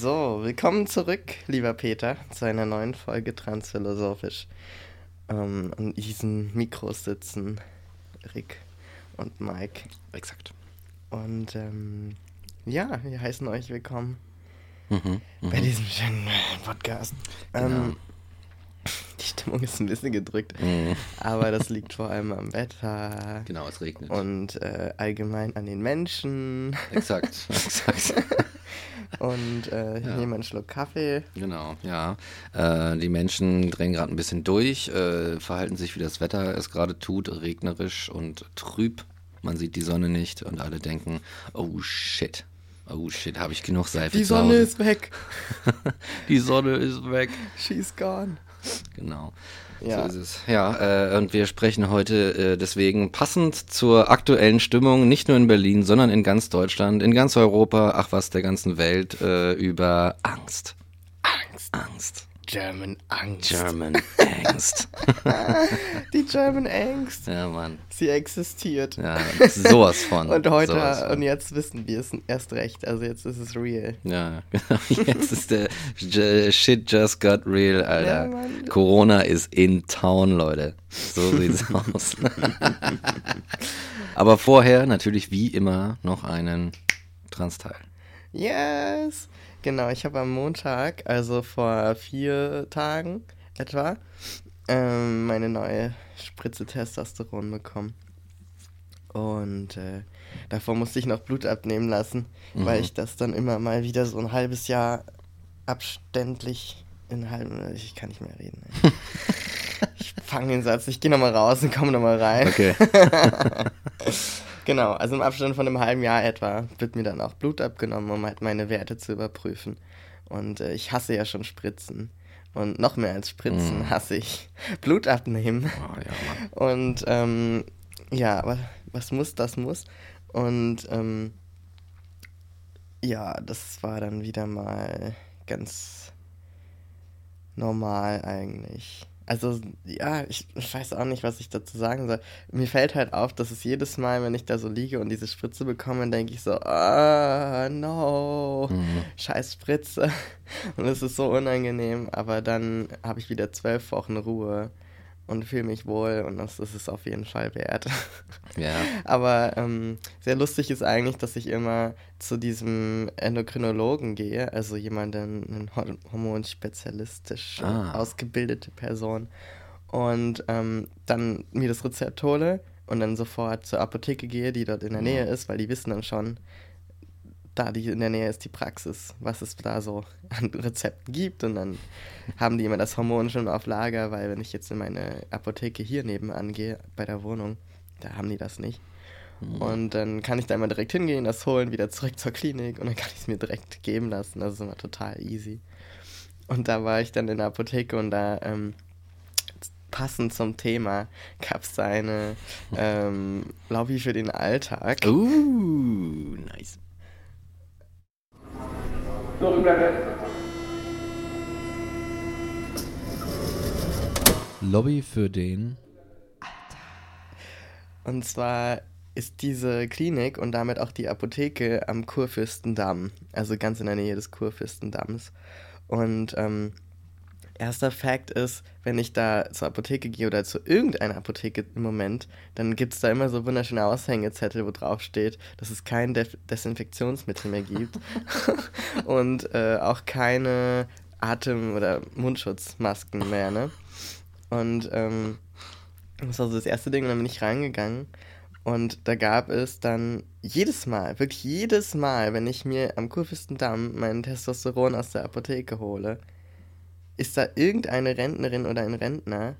So, willkommen zurück, lieber Peter, zu einer neuen Folge Transphilosophisch. Ähm, an diesen Mikros sitzen Rick und Mike. Exakt. Und ähm, ja, wir heißen euch willkommen Mhm, bei mhm. diesem schönen Podcast. Genau. Ähm, die Stimmung ist ein bisschen gedrückt, Mhm. aber das liegt vor allem am Wetter Genau, es regnet. und äh, allgemein an den Menschen. Exakt, exakt. Und äh, ich Ja. nehme einen Schluck Kaffee. Genau, ja. Äh, die Menschen drängen gerade ein bisschen durch, äh, verhalten sich, wie das Wetter es gerade tut, regnerisch und trüb. Man sieht die Sonne nicht und alle denken, oh shit. Oh shit, habe ich genug Seife Die Sonne ist weg. Die Sonne ist weg. She's gone. Genau. Ja. So ist es. Ja, äh, und wir sprechen heute äh, deswegen passend zur aktuellen Stimmung, nicht nur in Berlin, sondern in ganz Deutschland, in ganz Europa, ach was, der ganzen Welt, äh, über Angst. Angst. Angst. German Angst. German Angst. Die German Angst. ja, Mann. Sie existiert. Ja, sowas von. Und heute von. und jetzt wissen wir es erst recht. Also jetzt ist es real. Ja, genau. Jetzt ist der Shit just got real, Alter. Ja, Mann. Corona ist in town, Leute. So sieht's aus. Aber vorher natürlich wie immer noch einen Transteil. Yes. Genau, ich habe am Montag, also vor vier Tagen etwa, ähm, meine neue Spritze Testosteron bekommen. Und äh, davor musste ich noch Blut abnehmen lassen, weil Mhm. ich das dann immer mal wieder so ein halbes Jahr abständlich in halben. Ich kann nicht mehr reden. Ich fange den Satz, ich gehe nochmal raus und komme nochmal rein. Okay. Genau, also im Abstand von einem halben Jahr etwa wird mir dann auch Blut abgenommen, um halt meine Werte zu überprüfen. Und äh, ich hasse ja schon Spritzen. Und noch mehr als Spritzen Mm. hasse ich Blut abnehmen. Oh, ja. Und ähm, ja, aber was muss, das muss. Und ähm, ja, das war dann wieder mal ganz normal eigentlich. Also, ja, ich, ich weiß auch nicht, was ich dazu sagen soll. Mir fällt halt auf, dass es jedes Mal, wenn ich da so liege und diese Spritze bekomme, denke ich so, ah, no, Mhm. scheiß Spritze. Und es ist so unangenehm, aber dann habe ich wieder zwölf Wochen Ruhe und fühle mich wohl und das ist es auf jeden Fall wert. Ja. Aber ähm, sehr lustig ist eigentlich, dass ich immer zu diesem Endokrinologen gehe, also jemanden, einen Hor- hormonspezialistisch Ah. ausgebildete Person, und ähm, dann mir das Rezept hole und dann sofort zur Apotheke gehe, die dort in der Nähe ist, weil die wissen dann schon, da die in der Nähe ist die Praxis, was es da so an Rezepten gibt und dann haben die immer das Hormon schon auf Lager, weil wenn ich jetzt in meine Apotheke hier nebenan gehe, bei der Wohnung, da haben die das nicht. Und dann kann ich da immer direkt hingehen, das holen, wieder zurück zur Klinik und dann kann ich es mir direkt geben lassen. Das ist immer total easy. Und da war ich dann in der Apotheke und da ähm, passend zum Thema gab es eine ähm, Lobby für den Alltag. Uh, nice. Lobby für den. Und zwar ist diese Klinik und damit auch die Apotheke am Kurfürstendamm, also ganz in der Nähe des Kurfürstendamms. Und ähm, erster Fakt ist, wenn ich da zur Apotheke gehe oder zu irgendeiner Apotheke im Moment, dann gibt es da immer so wunderschöne Aushängezettel, wo drauf steht, dass es kein Def Desinfektionsmittel mehr gibt und äh, auch keine Atem- oder Mundschutzmasken mehr, ne? Und ähm, das war so das erste Ding und dann bin ich reingegangen und da gab es dann jedes Mal, wirklich jedes Mal, wenn ich mir am Kurfürstendamm meinen Testosteron aus der Apotheke hole, ist da irgendeine Rentnerin oder ein Rentner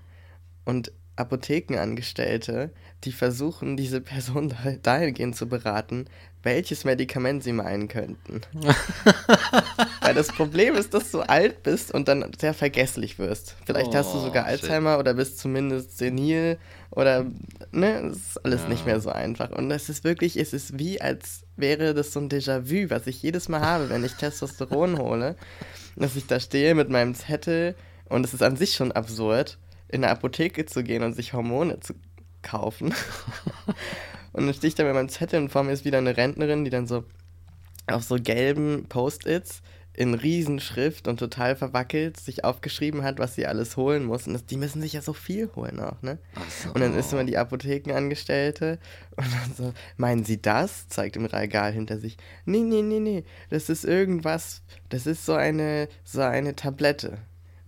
und Apothekenangestellte, die versuchen, diese Person da- dahingehend zu beraten, welches Medikament sie meinen könnten. Weil das Problem ist, dass du alt bist und dann sehr vergesslich wirst. Vielleicht hast du Oh, sogar shit. Alzheimer oder bist zumindest senil oder, ne, es ist alles Ja. nicht mehr so einfach. Und es ist wirklich, es ist wie, als wäre das so ein Déjà-vu, was ich jedes Mal habe, wenn ich Testosteron hole, dass ich da stehe mit meinem Zettel und es ist an sich schon absurd, in eine Apotheke zu gehen und sich Hormone zu kaufen. und dann stehe ich da mit meinem Zettel und vor mir ist wieder eine Rentnerin, die dann so, auf so gelben Post-its in Riesenschrift und total verwackelt sich aufgeschrieben hat, was sie alles holen muss. Und das, die müssen sich ja so viel holen auch, ne? so. Und dann ist immer die Apothekenangestellte und dann so, meinen Sie das? Zeigt im Regal hinter sich. Nee, nee, nee, nee, das ist irgendwas, das ist so eine, so eine Tablette.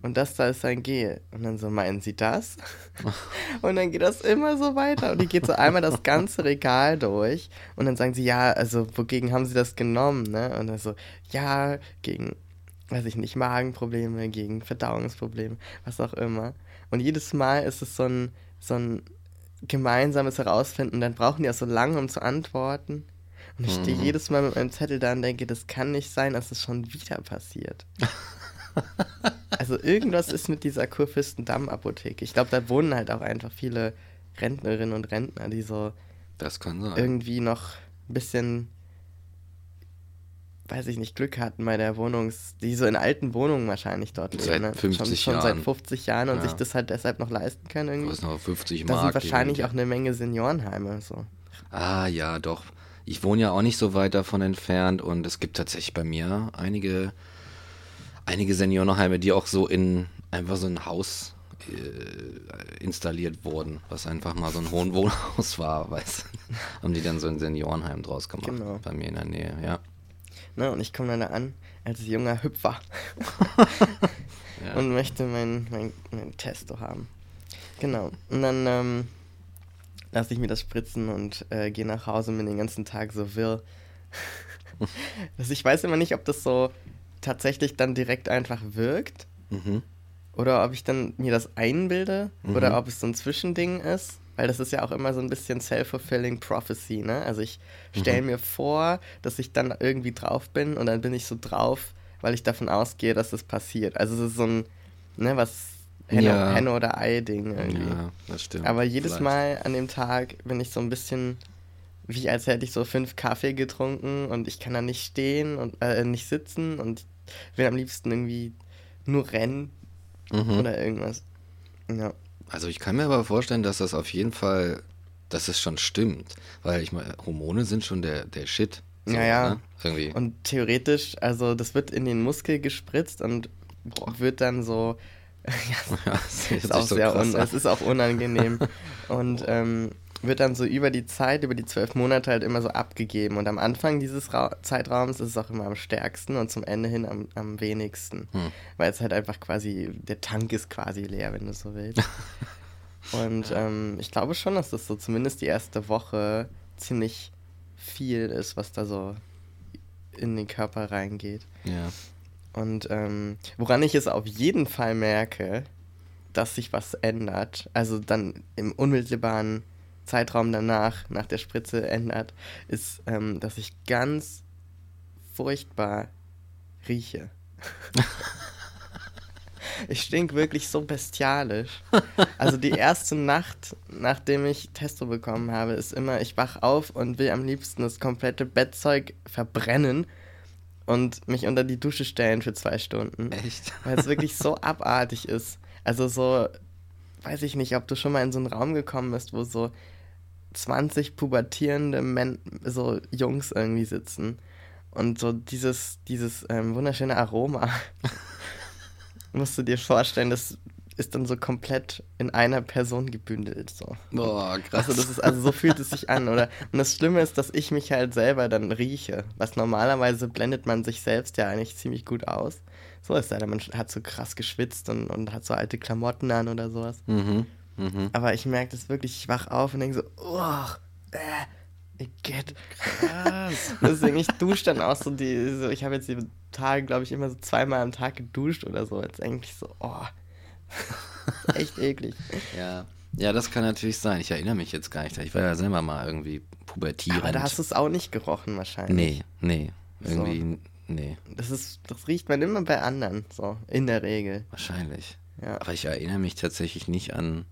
Und das da ist ein Gel. Und dann so, meinen Sie das? und dann geht das immer so weiter. Und die geht so einmal das ganze Regal durch. Und dann sagen sie, ja, also wogegen haben Sie das genommen? Ne? Und dann so, ja, gegen, weiß ich nicht, Magenprobleme, gegen Verdauungsprobleme, was auch immer. Und jedes Mal ist es so ein, so ein gemeinsames Herausfinden. Und dann brauchen die auch so lange, um zu antworten. Und ich stehe Mhm. jedes Mal mit meinem Zettel da und denke, das kann nicht sein, dass es schon wieder passiert. Also irgendwas ist mit dieser Kurfürstendamm-Apotheke. Ich glaube, da wohnen halt auch einfach viele Rentnerinnen und Rentner, die so Das kann sein. irgendwie noch ein bisschen, weiß ich nicht, Glück hatten bei der Wohnungs... Die so in alten Wohnungen wahrscheinlich dort leben. Seit ne? 50 schon, schon seit Jahren. 50 Jahren und Ja. sich das halt deshalb noch leisten können irgendwie. Was noch 50 Da Mark. sind wahrscheinlich auch eine Menge Seniorenheime. So. Ah, ja, doch. Ich wohne ja auch nicht so weit davon entfernt und es gibt tatsächlich bei mir einige, einige Seniorenheime, die auch so in einfach so ein Haus äh, installiert wurden, was einfach mal so ein hohen Wohnhaus war, weißt. Haben die dann so ein Seniorenheim draus gemacht. Genau. Bei mir in der Nähe, ja. Ne? Und ich komme dann da an als junger Hüpfer ja. und möchte mein, mein, mein Testo haben. Genau. Und dann ähm, lasse ich mir das spritzen und äh, gehe nach Hause und bin den ganzen Tag so wirr. also ich weiß immer nicht, ob das so tatsächlich dann direkt einfach wirkt mhm. oder ob ich dann mir das einbilde Mhm. oder ob es so ein Zwischending ist. Weil das ist ja auch immer so ein bisschen self-fulfilling prophecy, ne? Also ich stelle Mhm. mir vor, dass ich dann irgendwie drauf bin und dann bin ich so drauf, weil ich davon ausgehe, dass das passiert. Also es ist so ein, ne, was Henne, Ja. Henne oder Ei-Ding irgendwie. Ja, das stimmt. Aber jedes Vielleicht. Mal an dem Tag bin ich so ein bisschen wie als hätte ich so fünf Kaffee getrunken und ich kann da nicht stehen und äh, nicht sitzen und will am liebsten irgendwie nur rennen Mhm. oder irgendwas. Ja. Also ich kann mir aber vorstellen, dass das auf jeden Fall, dass es schon stimmt. Weil ich meine, Hormone sind schon der, der Shit. Ja, ja. Ne? Irgendwie. Und theoretisch, also das wird in den Muskel gespritzt und Boah. wird dann so. ja, ja, das ist auch so sehr un es ist auch unangenehm. und ähm, wird dann so über die Zeit, über die zwölf Monate halt immer so abgegeben. Und am Anfang dieses Ra Zeitraums ist es auch immer am stärksten und zum Ende hin am, am wenigsten. Hm. Weil es halt einfach quasi, der Tank ist quasi leer, wenn du so willst. und ähm, ich glaube schon, dass das so zumindest die erste Woche ziemlich viel ist, was da so in den Körper reingeht. Ja. Und ähm, woran ich es auf jeden Fall merke, dass sich was ändert, also dann im unmittelbaren Zeitraum danach, nach der Spritze ändert, ist, ähm, dass ich ganz furchtbar rieche. ich stink wirklich so bestialisch. Also die erste Nacht, nachdem ich Testo bekommen habe, ist immer, ich wach auf und will am liebsten das komplette Bettzeug verbrennen und mich unter die Dusche stellen für zwei Stunden. Echt? Weil es wirklich so abartig ist. Also so, weiß ich nicht, ob du schon mal in so einen Raum gekommen bist, wo so 20 pubertierende Men so Jungs irgendwie sitzen. Und so dieses, dieses ähm, wunderschöne Aroma. musst du dir vorstellen, das ist dann so komplett in einer Person gebündelt. So. Boah, krass. Also, das ist, also so fühlt es sich an, oder? Und das Schlimme ist, dass ich mich halt selber dann rieche. Was normalerweise blendet man sich selbst ja eigentlich ziemlich gut aus. So ist ja, man hat so krass geschwitzt und, und hat so alte Klamotten an oder sowas. Mhm. Mhm. Aber ich merke das wirklich, ich wach auf und denke so, oh, äh, Igitt. Krass. Deswegen, ich dusche dann auch so die, so, ich habe jetzt die Tage, glaube ich, immer so zweimal am Tag geduscht oder so. Jetzt eigentlich so, oh, echt eklig. Ja. ja, das kann natürlich sein. Ich erinnere mich jetzt gar nicht. Ich war ja selber mal irgendwie pubertierend. Aber da hast du es auch nicht gerochen wahrscheinlich. Nee, nee. So. Irgendwie, nee. Das ist, das riecht man immer bei anderen, so, in der Regel. Wahrscheinlich. Ja. Aber ich erinnere mich tatsächlich nicht an,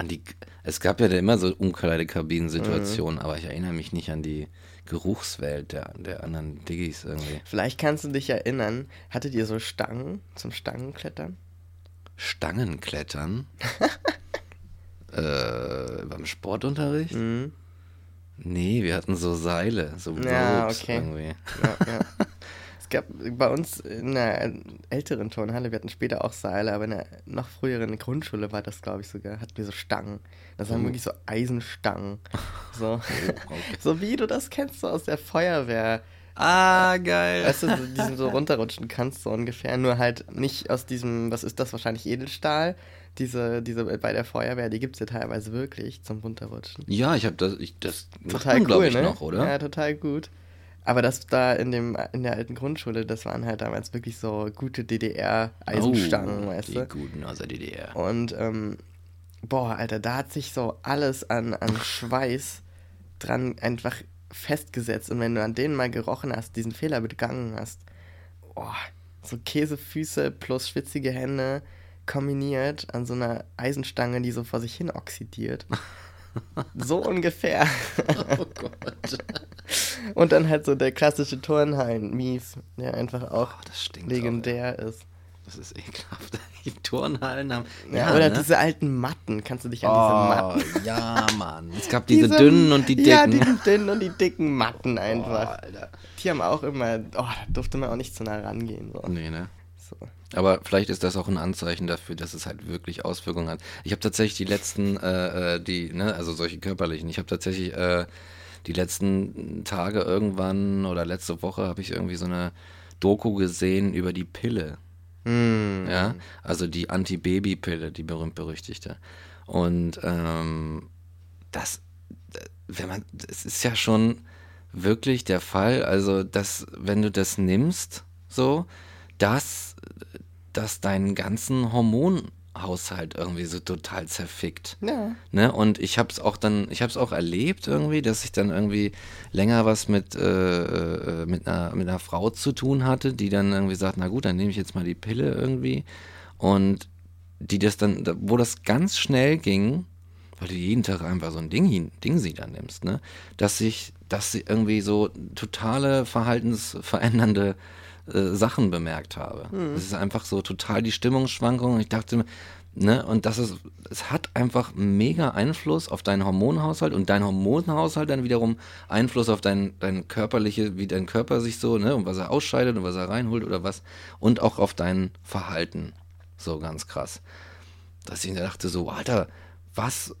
an die. Es gab ja da immer so Umkleidekabinen-Situationen, Mhm. aber ich erinnere mich nicht an die Geruchswelt der, der anderen Diggis irgendwie. Vielleicht kannst du dich erinnern, hattet ihr so Stangen zum Stangenklettern? Stangenklettern? äh, beim Sportunterricht? Mhm. Nee, wir hatten so Seile, so Ja, Ropes okay. irgendwie. Ja, ja. Gab bei uns in einer älteren Turnhalle, wir hatten später auch Seile, aber in einer noch früheren Grundschule war das, glaube ich, sogar, hatten wir so Stangen. Das waren Oh. wirklich so Eisenstangen. So. okay. so wie du das kennst, so aus der Feuerwehr. Ah, geil. Weißt du, so, die du so runterrutschen kannst, so ungefähr. Nur halt nicht aus diesem, was ist das, wahrscheinlich Edelstahl. Diese, diese bei der Feuerwehr, die gibt es ja teilweise wirklich zum Runterrutschen. ja, ich habe das, ich, das macht Total man, cool, glaube ich, ne? noch, oder? Ja, total gut. Aber das da in dem in der alten Grundschule, das waren halt damals wirklich so gute DDR-Eisenstangen, oh, weißt die du? guten aus der DDR. Und ähm, boah, Alter, da hat sich so alles an, an Schweiß dran einfach festgesetzt. Und wenn du an denen mal gerochen hast, diesen Fehler begangen hast, boah, so Käsefüße plus schwitzige Hände kombiniert an so einer Eisenstange, die so vor sich hin oxidiert. so ungefähr. Oh Gott. Und dann halt so der klassische Turnhallen, Mies, der einfach auch Oh, legendär ist. Auch. Das ist ekelhaft. Die Turnhallen haben. Ja, oder ne? diese alten Matten, kannst du dich an Oh, diese Matten ja, Mann. Es gab diese, dünnen und die dicken. Ja, die dünnen und die dicken Matten Oh, einfach. Alter. Die haben auch immer, oh, da durfte man auch nicht zu nah rangehen. So. Nee, ne? So. Aber vielleicht ist das auch ein Anzeichen dafür, dass es halt wirklich Auswirkungen hat. Ich habe tatsächlich die letzten, äh, äh, die, ne, also solche körperlichen, ich habe tatsächlich äh, die letzten Tage irgendwann oder letzte Woche habe ich irgendwie so eine Doku gesehen über die Pille. Hm. Ja, also die Anti-Baby-Pille, die berühmt-berüchtigte. Und ähm, das, wenn man, es ist ja schon wirklich der Fall, also dass, wenn du das nimmst, so, dass, dass deinen ganzen Hormonhaushalt irgendwie so total zerfickt. Ja. Ne? Und ich habe es auch dann, ich habe es auch erlebt irgendwie, dass ich dann irgendwie länger was mit, äh, äh, mit, einer, mit einer Frau zu tun hatte, die dann irgendwie sagt, na gut, dann nehme ich jetzt mal die Pille irgendwie. Und die das dann, da- wo das ganz schnell ging, weil du jeden Tag einfach so ein Ding, Ding sie dann nimmst, ne? Dass sich, dass sie irgendwie so totale verhaltensverändernde äh, Sachen bemerkt habe. Es ist einfach so total die Stimmungsschwankung. Und ich dachte, mir, ne, und das ist, es hat einfach mega Einfluss auf deinen Hormonhaushalt und dein Hormonhaushalt dann wiederum Einfluss auf dein, dein körperliche, wie dein Körper sich so, ne, und was er ausscheidet und was er reinholt oder was, und auch auf dein Verhalten. So ganz krass. Dass ich dachte, so, Alter, was,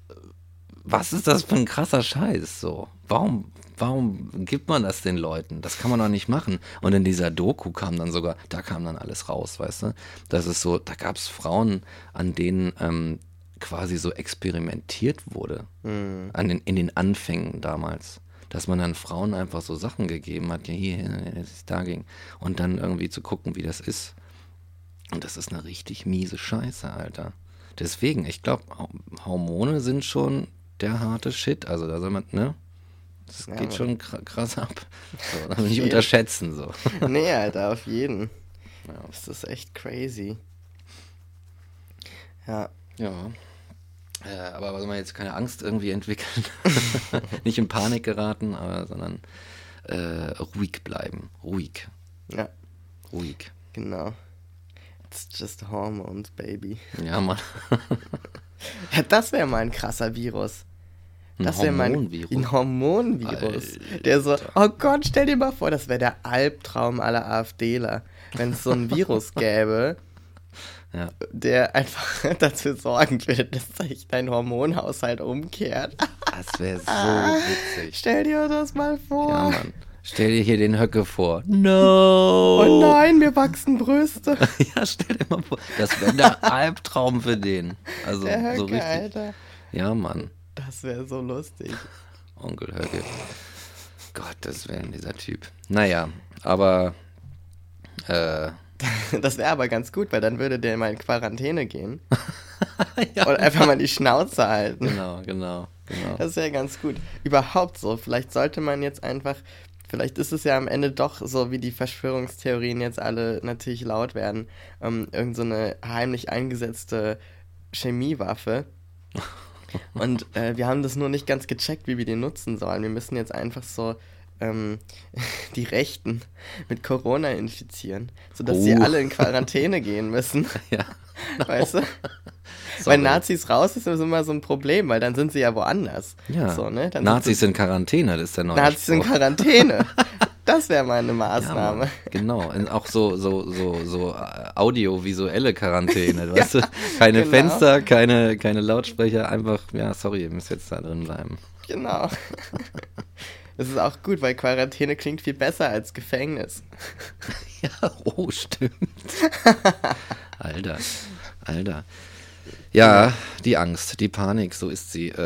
was ist das für ein krasser Scheiß? So, warum, warum gibt man das den Leuten? Das kann man doch nicht machen. Und in dieser Doku kam dann sogar, da kam dann alles raus, weißt du? Das ist so, da gab es Frauen, an denen ähm, quasi so experimentiert wurde. An den, in den Anfängen damals. Dass man dann Frauen einfach so Sachen gegeben hat, ja, hier, da ging. Und dann irgendwie zu gucken, wie das ist. Und das ist eine richtig miese Scheiße, Alter. Deswegen, ich glaube, Hormone sind schon der harte Shit. Also da soll man, ne? Das Ja, geht schon kr- krass ab. So, darf nicht unterschätzen, so. Nee, Alter, auf jeden. Ja. Das ist echt crazy. Ja. Ja. Äh, aber soll man jetzt keine Angst irgendwie entwickeln? nicht in Panik geraten, aber, sondern äh, ruhig bleiben. Ruhig. Ja, Ruhig. genau. It's just hormones, baby. Ja, Mann. Das wäre mal ein krasser Virus. Ein Das wäre mein Hormonvirus. ein Hormonvirus. Der so, oh Gott, stell dir mal vor, das wäre der Albtraum aller AfDler, wenn es so ein Virus gäbe, Ja. der einfach dafür sorgen würde, dass sich dein Hormonhaushalt umkehrt. Das wäre so witzig. Stell dir das mal vor. Ja, Mann. Stell dir hier den Höcke vor. No! Oh nein, mir wachsen Brüste. Ja, stell dir mal vor. Das wäre der Albtraum für den. Also Der Höcke, so richtig. Alter. Ja, Mann. Das wäre so lustig. Onkel Höcke. Gottes Willen, dieser Typ. Naja, aber äh, Das wäre aber ganz gut, weil dann würde der mal in Quarantäne gehen ja, und einfach mal die Schnauze halten. genau, genau, genau. Das wäre ganz gut. Überhaupt so. Vielleicht sollte man jetzt einfach. Vielleicht ist es ja am Ende doch so, wie die Verschwörungstheorien jetzt alle natürlich laut werden. Ähm, irgend so eine heimlich eingesetzte Chemiewaffe. Und äh, wir haben das nur nicht ganz gecheckt, wie wir die nutzen sollen. Wir müssen jetzt einfach so ähm, die Rechten mit Corona infizieren, sodass sie Oh. alle in Quarantäne gehen müssen. Ja. Weißt du? Weil Nazis raus ist immer so ein Problem, weil dann sind sie ja woanders. Ja. So, ne? Nazis in Quarantäne, das ist der neue Nazis in Spruch. Quarantäne. Das wäre meine Ja, Maßnahme. Mann, genau, Und auch so, so, so, so äh, audiovisuelle Quarantäne, weißt du? Keine genau. Fenster, keine, keine Lautsprecher, einfach, ja, sorry, ihr müsst jetzt da drin bleiben. Genau. Das ist auch gut, weil Quarantäne klingt viel besser als Gefängnis. Ja, oh, stimmt. Alter, Alter. Ja, die Angst, die Panik, so ist sie. Äh,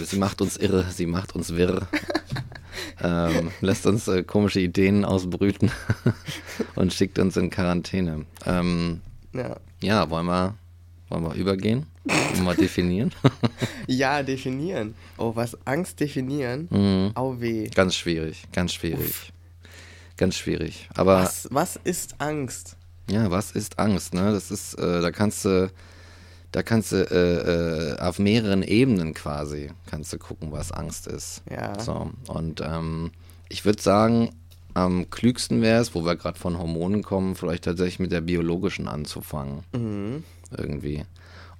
äh, sie macht uns irre, sie macht uns wirr. Ähm, lässt uns äh, komische Ideen ausbrüten und schickt uns in Quarantäne. Ähm, Ja. ja, wollen wir, wollen wir übergehen? Wollen wir definieren? Ja, definieren. Oh, was Angst definieren? Mhm. Au weh. Ganz schwierig, ganz schwierig. Ganz schwierig. Aber Was, was ist Angst? Ja, was ist Angst, ne? Das ist, äh, da kannst du, da kannst du äh, äh, auf mehreren Ebenen quasi, kannst du gucken, was Angst ist. Ja. So, und ähm, ich würde sagen, am klügsten wäre es, wo wir gerade von Hormonen kommen, vielleicht tatsächlich mit der biologischen anzufangen. Mhm. Irgendwie.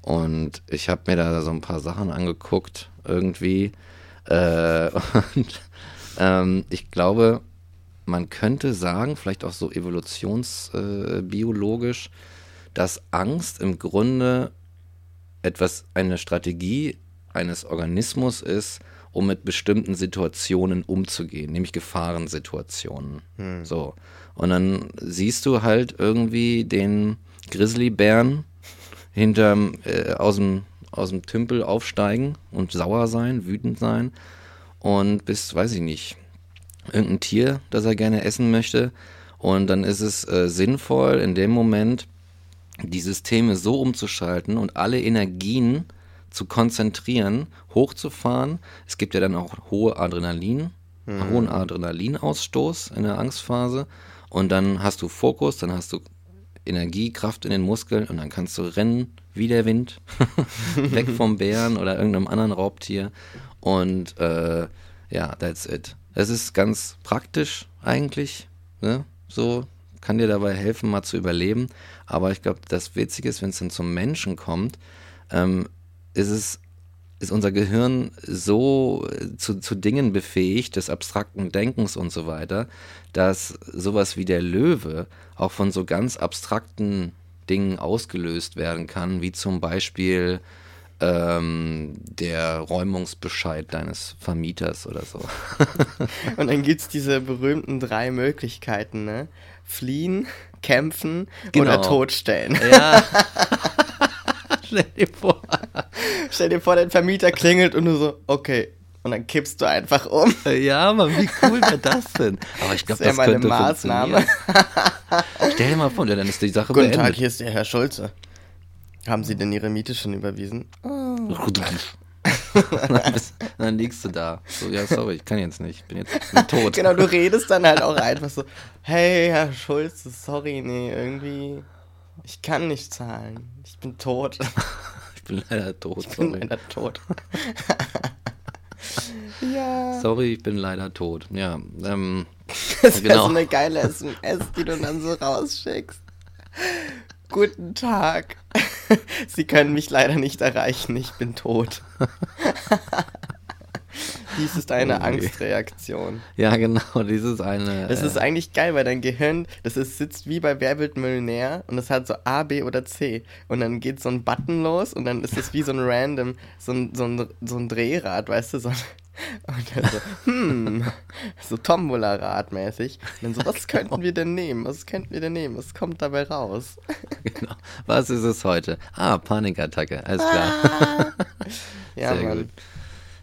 Und ich habe mir da so ein paar Sachen angeguckt, irgendwie. Äh, und ähm, ich glaube, man könnte sagen, vielleicht auch so evolutionsbiologisch, äh, dass Angst im Grunde etwas, eine Strategie eines Organismus ist, um mit bestimmten Situationen umzugehen, nämlich Gefahrensituationen. So. Und dann siehst du halt irgendwie den Grizzlybären hinterm, äh, aus, dem, aus dem Tümpel aufsteigen und sauer sein, wütend sein und bist, weiß ich nicht, irgendein Tier, das er gerne essen möchte. Und dann ist es äh, sinnvoll, in dem Moment die Systeme so umzuschalten und alle Energien zu konzentrieren, hochzufahren. Es gibt ja dann auch hohe Adrenalin, hohen Adrenalinausstoß in der Angstphase. Und dann hast du Fokus, dann hast du Energie, Kraft in den Muskeln und dann kannst du rennen wie der Wind, weg vom Bären oder irgendeinem anderen Raubtier. Und äh, ja, that's it. Es ist ganz praktisch eigentlich, ne? So kann dir dabei helfen, mal zu überleben. Aber ich glaube, das Witzige ist, wenn es dann zum Menschen kommt, ähm, ist es ist unser Gehirn so äh, zu, zu Dingen befähigt, des abstrakten Denkens und so weiter, dass sowas wie der Löwe auch von so ganz abstrakten Dingen ausgelöst werden kann, wie zum Beispiel ähm, der Räumungsbescheid deines Vermieters oder so. Und dann gibt es diese berühmten drei Möglichkeiten, ne? Fliehen, kämpfen Genau. oder totstellen. Ja. Stell dir vor. Stell dir vor, dein Vermieter klingelt und du so, okay. Und dann kippst du einfach um. Ja, Mann, wie cool wäre das denn? Aber ich glaube, Das das, könnte Maßnahme. Stell dir mal vor, dann ist die Sache Guten Tag, beendet. hier ist der Herr Schulze. Haben Sie denn Ihre Miete schon überwiesen? dann, bist, dann liegst du da. So, ja, sorry, ich kann jetzt nicht. Ich bin jetzt bin tot. Genau, du redest dann halt auch einfach so, hey, Herr Schulze, sorry, nee, irgendwie, ich kann nicht zahlen. Ich bin tot. Ich bin leider tot. Ich bin Sorry. leider tot. ja. Sorry, ich bin leider tot. Ja, ähm, Das wäre genau. so eine geile SMS, die du dann so rausschickst. Guten Tag. Sie können mich leider nicht erreichen, ich bin tot. Dies ist eine Oh je. Angstreaktion. ja, genau, dieses eine. Das äh, ist eigentlich geil, weil dein Gehirn, das ist, sitzt wie bei Wer wird Millionär und das hat so A, B oder C. Und dann geht so ein Button los und dann ist es wie so ein random, so ein, so ein, so ein Drehrad, weißt du, so ein, und dann so, hm, so Tombola-Rad mäßig. Und dann so, was könnten wir denn nehmen? Was könnten wir denn nehmen? Was kommt dabei raus? genau. Was ist es heute? Ah, Panikattacke, alles klar. Ja, Sehr Mann. gut.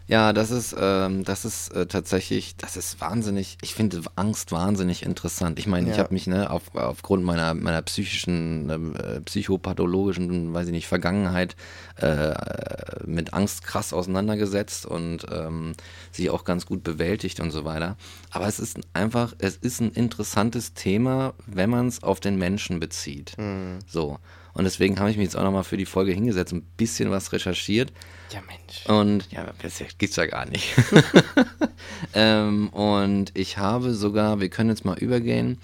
Ja, das ist, ähm, das ist äh, tatsächlich, das ist wahnsinnig, ich finde Angst wahnsinnig interessant. Ich meine, ich Ja. habe mich ne, auf, aufgrund meiner, meiner psychischen, äh, psychopathologischen, weiß ich nicht, Vergangenheit äh, mit Angst krass auseinandergesetzt und ähm, sie auch ganz gut bewältigt und so weiter. Aber es ist einfach, es ist ein interessantes Thema, wenn man es auf den Menschen bezieht. So. Und deswegen habe ich mich jetzt auch nochmal für die Folge hingesetzt, ein bisschen was recherchiert. Ja, Mensch. Und ja, das gibt's ja gar nicht. ähm, und ich habe sogar, wir können jetzt mal übergehen.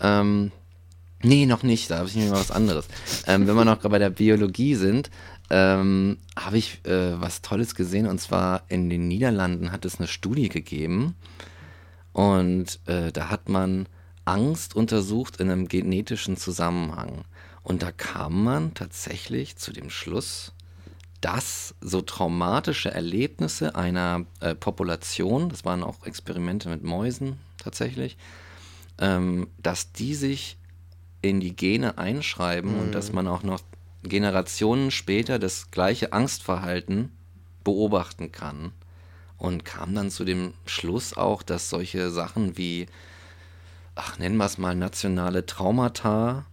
Ähm, Nee, noch nicht. Da habe ich mir mal was anderes. ähm, wenn wir noch bei der Biologie sind, ähm, habe ich äh, was Tolles gesehen. Und zwar in den Niederlanden hat es eine Studie gegeben. Und äh, da hat man Angst untersucht in einem genetischen Zusammenhang. Und da kam man tatsächlich zu dem Schluss, dass so traumatische Erlebnisse einer äh, Population, das waren auch Experimente mit Mäusen tatsächlich, ähm, dass die sich in die Gene einschreiben mhm. und dass man auch noch Generationen später das gleiche Angstverhalten beobachten kann. Und kam dann zu dem Schluss auch, dass solche Sachen wie, ach, nennen wir es mal nationale Traumata,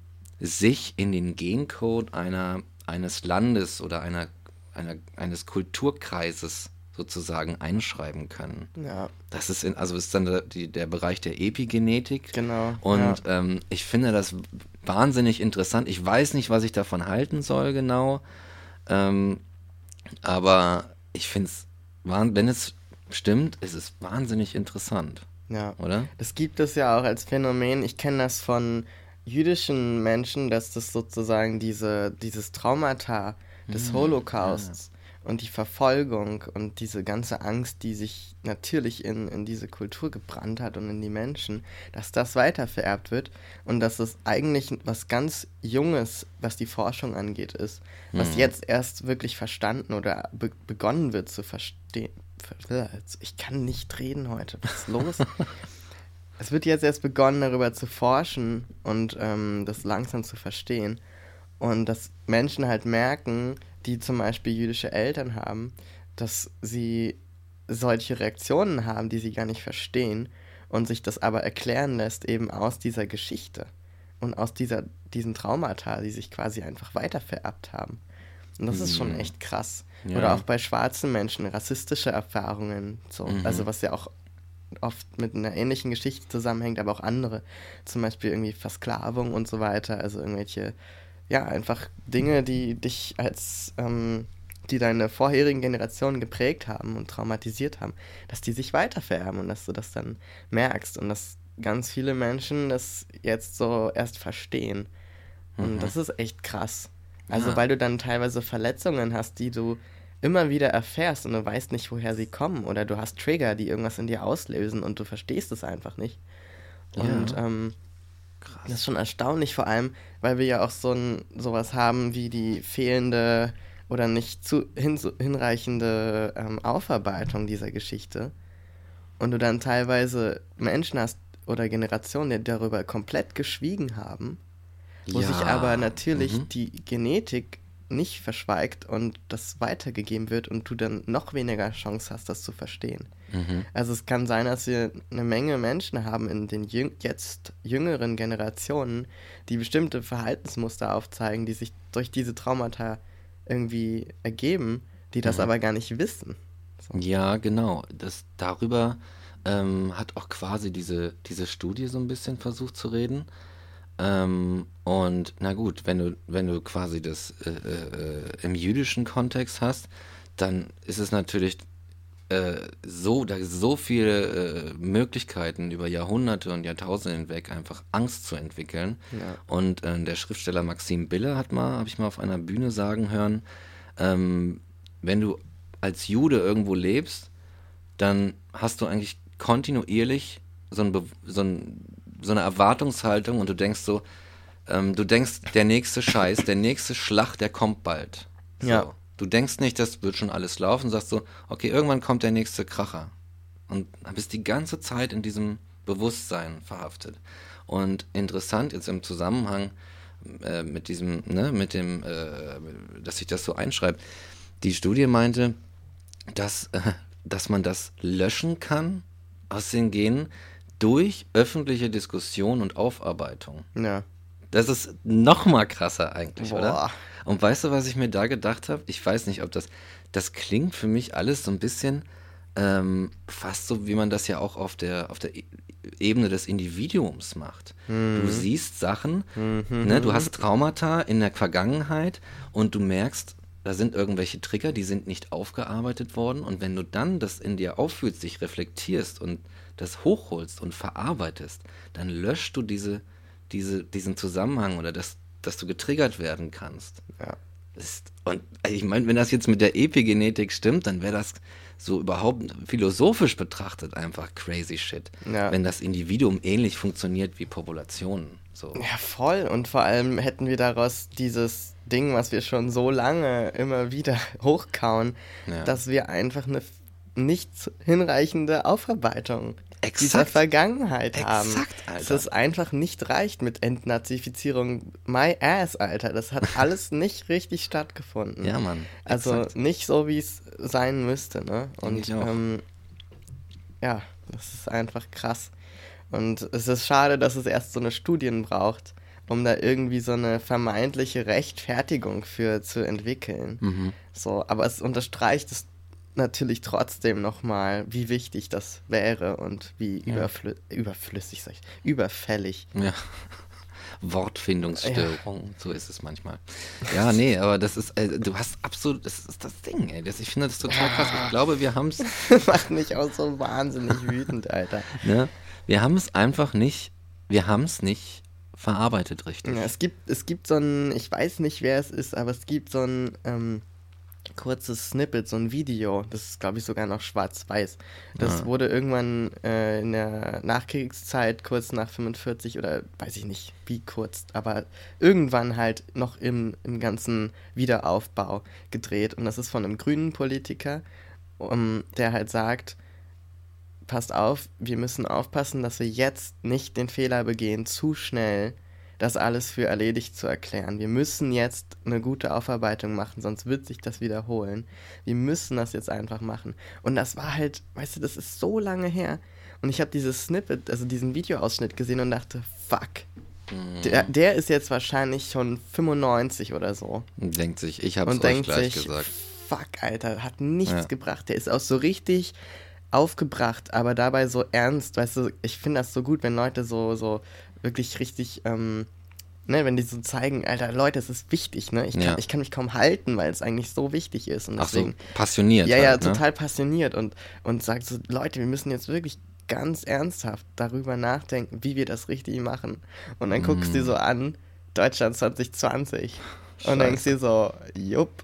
sich in den Gencode einer, eines Landes oder einer, einer, eines Kulturkreises sozusagen einschreiben können. Ja. Das ist in, also ist dann der, die, der Bereich der Epigenetik. Genau. Und ja. ähm, ich finde das wahnsinnig interessant. Ich weiß nicht, was ich davon halten soll genau. Ähm, aber ich finde es, wenn es stimmt, ist es wahnsinnig interessant. Ja. Oder? Das gibt es ja auch als Phänomen. Ich kenne das von jüdischen Menschen, dass das sozusagen diese, dieses Traumata des hm, Holocausts und die Verfolgung und diese ganze Angst, die sich natürlich in, in diese Kultur gebrannt hat und in die Menschen, dass das weitervererbt wird und dass es eigentlich was ganz Junges, was die Forschung angeht, ist, was mhm. jetzt erst wirklich verstanden oder be begonnen wird zu verstehen. Ich kann nicht reden heute. Was ist los? es wird jetzt erst begonnen, darüber zu forschen und ähm, das langsam zu verstehen. Und dass Menschen halt merken, die zum Beispiel jüdische Eltern haben, dass sie solche Reaktionen haben, die sie gar nicht verstehen und sich das aber erklären lässt eben aus dieser Geschichte und aus dieser, diesen Traumata, die sich quasi einfach weitervererbt haben. Und das mhm. ist schon mhm. echt krass. Ja. Oder auch bei schwarzen Menschen, rassistische Erfahrungen, so. Mhm. also was ja auch oft mit einer ähnlichen Geschichte zusammenhängt, aber auch andere, zum Beispiel irgendwie Versklavung und so weiter, also irgendwelche ja, einfach Dinge, die dich als, ähm, die deine vorherigen Generationen geprägt haben und traumatisiert haben, dass die sich weitervererben und dass du das dann merkst und dass ganz viele Menschen das jetzt so erst verstehen. Und mhm. das ist echt krass. Also, ja. weil du dann teilweise Verletzungen hast, die du immer wieder erfährst und du weißt nicht, woher sie kommen. Oder du hast Trigger, die irgendwas in dir auslösen und du verstehst es einfach nicht. Und ja. ähm. Das ist schon erstaunlich, vor allem, weil wir ja auch so ein, sowas haben wie die fehlende oder nicht zu, hin, hinreichende ähm, Aufarbeitung dieser Geschichte. Und du dann teilweise Menschen hast oder Generationen, die darüber komplett geschwiegen haben, wo ja. sich aber natürlich mhm. die Genetik nicht verschweigt und das weitergegeben wird und du dann noch weniger Chance hast, das zu verstehen. Mhm. Also es kann sein, dass wir eine Menge Menschen haben in den jüng jetzt jüngeren Generationen, die bestimmte Verhaltensmuster aufzeigen, die sich durch diese Traumata irgendwie ergeben, die das mhm. aber gar nicht wissen. So. Ja, genau. Das, darüber ähm, hat auch quasi diese, diese Studie so ein bisschen versucht zu reden. Ähm, und na gut, wenn du, wenn du quasi das äh, äh, im jüdischen Kontext hast, dann ist es natürlich äh, so, da so viele äh, Möglichkeiten über Jahrhunderte und Jahrtausende hinweg einfach Angst zu entwickeln. Ja. Und äh, der Schriftsteller Maxim Bille hat mal, habe ich mal auf einer Bühne sagen hören, ähm, wenn du als Jude irgendwo lebst, dann hast du eigentlich kontinuierlich so ein, so ein so eine Erwartungshaltung und du denkst so, ähm, du denkst, der nächste Scheiß, der nächste Schlag, der kommt bald. So. Ja. Du denkst nicht, das wird schon alles laufen, sagst so, okay, irgendwann kommt der nächste Kracher. Und bist die ganze Zeit in diesem Bewusstsein verhaftet. Und interessant jetzt im Zusammenhang äh, mit diesem, ne, mit dem, äh, dass sich das so einschreibt. Die Studie meinte, dass, äh, dass man das löschen kann aus den Genen, durch öffentliche Diskussion und Aufarbeitung. Ja. Das ist noch mal krasser eigentlich, Boah. oder? Und weißt du, was ich mir da gedacht habe? Ich weiß nicht, ob das, das klingt für mich alles so ein bisschen ähm, fast so, wie man das ja auch auf der, auf der e-, Ebene des Individuums macht. Mhm. Du siehst Sachen, mhm. ne, du hast Traumata in der Vergangenheit und du merkst, da sind irgendwelche Trigger, die sind nicht aufgearbeitet worden. Und wenn du dann das in dir auffühlst, dich reflektierst und das hochholst und verarbeitest, dann löscht du diese, diese, diesen Zusammenhang oder dass, dass du getriggert werden kannst. Ja. Ist, und ich meine, wenn das jetzt mit der Epigenetik stimmt, dann wäre das so überhaupt philosophisch betrachtet einfach crazy shit. Ja. Wenn das Individuum ähnlich funktioniert wie Populationen. So. Ja, voll. Und vor allem hätten wir daraus dieses Ding, was wir schon so lange immer wieder hochkauen, Ja. dass wir einfach eine nicht hinreichende Aufarbeitung Exakt. dieser Vergangenheit haben. Exakt, Alter. Dass es einfach nicht reicht mit Entnazifizierung. My ass, Alter. Das hat alles nicht richtig stattgefunden. Ja, Mann. Also Exakt. nicht so, wie es sein müsste, ne? Und ich auch. ähm, ja, das ist einfach krass. Und es ist schade, dass es erst so eine Studien braucht, um da irgendwie so eine vermeintliche Rechtfertigung für zu entwickeln. Mhm. So, aber es unterstreicht es natürlich trotzdem nochmal, wie wichtig das wäre und wie Ja. überflü überflüssig, sag ich, überfällig. Ja. Wortfindungsstörung, so ist es manchmal. Ja, nee, aber das ist, äh, du hast absolut, das ist das Ding, ey. Das, ich finde das total krass. Ich glaube, wir haben es, Macht mich auch so wahnsinnig wütend, Alter. ne? Wir haben es einfach nicht, wir haben es nicht verarbeitet richtig. Ja, es gibt, es gibt so ein, ich weiß nicht, wer es ist, aber es gibt so ein ähm, kurzes Snippet, so ein Video, das ist, glaube ich, sogar noch schwarz-weiß. Das Ah. wurde irgendwann äh, in der Nachkriegszeit, kurz nach 45 oder weiß ich nicht, wie kurz, aber irgendwann halt noch im, im ganzen Wiederaufbau gedreht. Und das ist von einem grünen Politiker, um, der halt sagt, passt auf, wir müssen aufpassen, dass wir jetzt nicht den Fehler begehen, zu schnell das alles für erledigt zu erklären. Wir müssen jetzt eine gute Aufarbeitung machen, sonst wird sich das wiederholen. Wir müssen das jetzt einfach machen. Und das war halt, weißt du, das ist so lange her. Und ich habe dieses Snippet, also diesen Videoausschnitt gesehen und dachte, fuck. Mhm. Der, der ist jetzt wahrscheinlich schon 95 oder so. Und denkt sich, ich habe es Und euch denkt gleich sich, gesagt. fuck, Alter, hat nichts Ja. gebracht. Der ist auch so richtig aufgebracht, aber dabei so ernst. Weißt du, ich finde das so gut, wenn Leute so, so wirklich richtig, ähm, ne, wenn die so zeigen, Alter, Leute, es ist wichtig, ne? Ich kann, Ja. ich kann mich kaum halten, weil es eigentlich so wichtig ist. Und Ach so, deswegen, passioniert. ja, ja, halt, ne? total passioniert und, und sagt so, Leute, wir müssen jetzt wirklich ganz ernsthaft darüber nachdenken, wie wir das richtig machen. Und dann guckst Mm. du dir so an, Deutschland 2020. Und denkst dir so, jupp,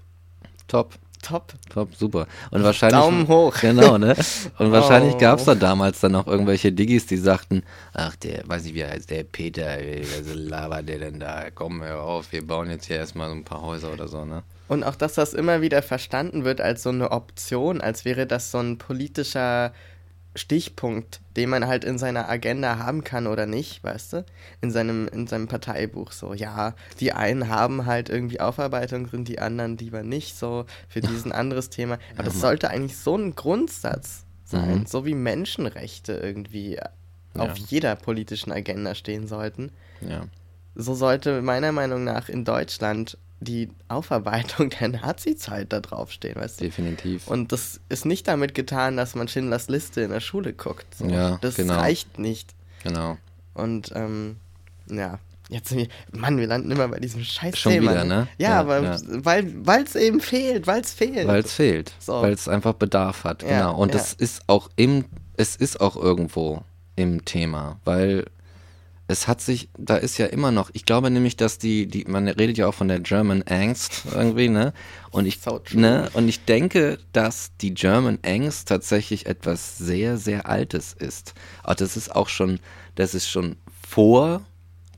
Top. Top. Top, super. Und wahrscheinlich. Daumen hoch. Genau, ne? Und wahrscheinlich Oh. gab es da damals dann noch irgendwelche Diggis, die sagten, ach, der, weiß ich wie er heißt, der Peter, was labert der denn da? Komm, hör auf, wir bauen jetzt hier erstmal so ein paar Häuser oder so, ne? Und auch, dass das immer wieder verstanden wird als so eine Option, als wäre das so ein politischer Stichpunkt, den man halt in seiner Agenda haben kann oder nicht, weißt du? In seinem, in seinem Parteibuch so, ja, die einen haben halt irgendwie Aufarbeitung drin, die anderen lieber nicht so, für diesen anderes Thema. Aber das sollte eigentlich so ein Grundsatz sein, Mhm. so wie Menschenrechte irgendwie auf Ja. jeder politischen Agenda stehen sollten. Ja. So sollte meiner Meinung nach in Deutschland die Aufarbeitung der Nazi-Zeit da draufstehen, weißt du? Definitiv. Und das ist nicht damit getan, dass man Schindlers Liste in der Schule guckt. So. Ja, das genau. reicht nicht. genau. Und ähm, ja, jetzt sind wir, Mann, wir landen immer bei diesem scheiß Schon Thema. wieder, ne? Ja, Ja, aber ja. weil es eben fehlt, weil es fehlt. Weil es fehlt. So. Weil es einfach Bedarf hat. Ja, genau. Und es ist auch im, es ist auch irgendwo im Thema, weil es hat sich, da ist ja immer noch, ich glaube nämlich, dass die, die, man redet ja auch von der German Angst irgendwie, ne? Und ich, ne? Und ich denke, dass die German Angst tatsächlich etwas sehr, sehr Altes ist. Aber das ist auch schon, das ist schon vor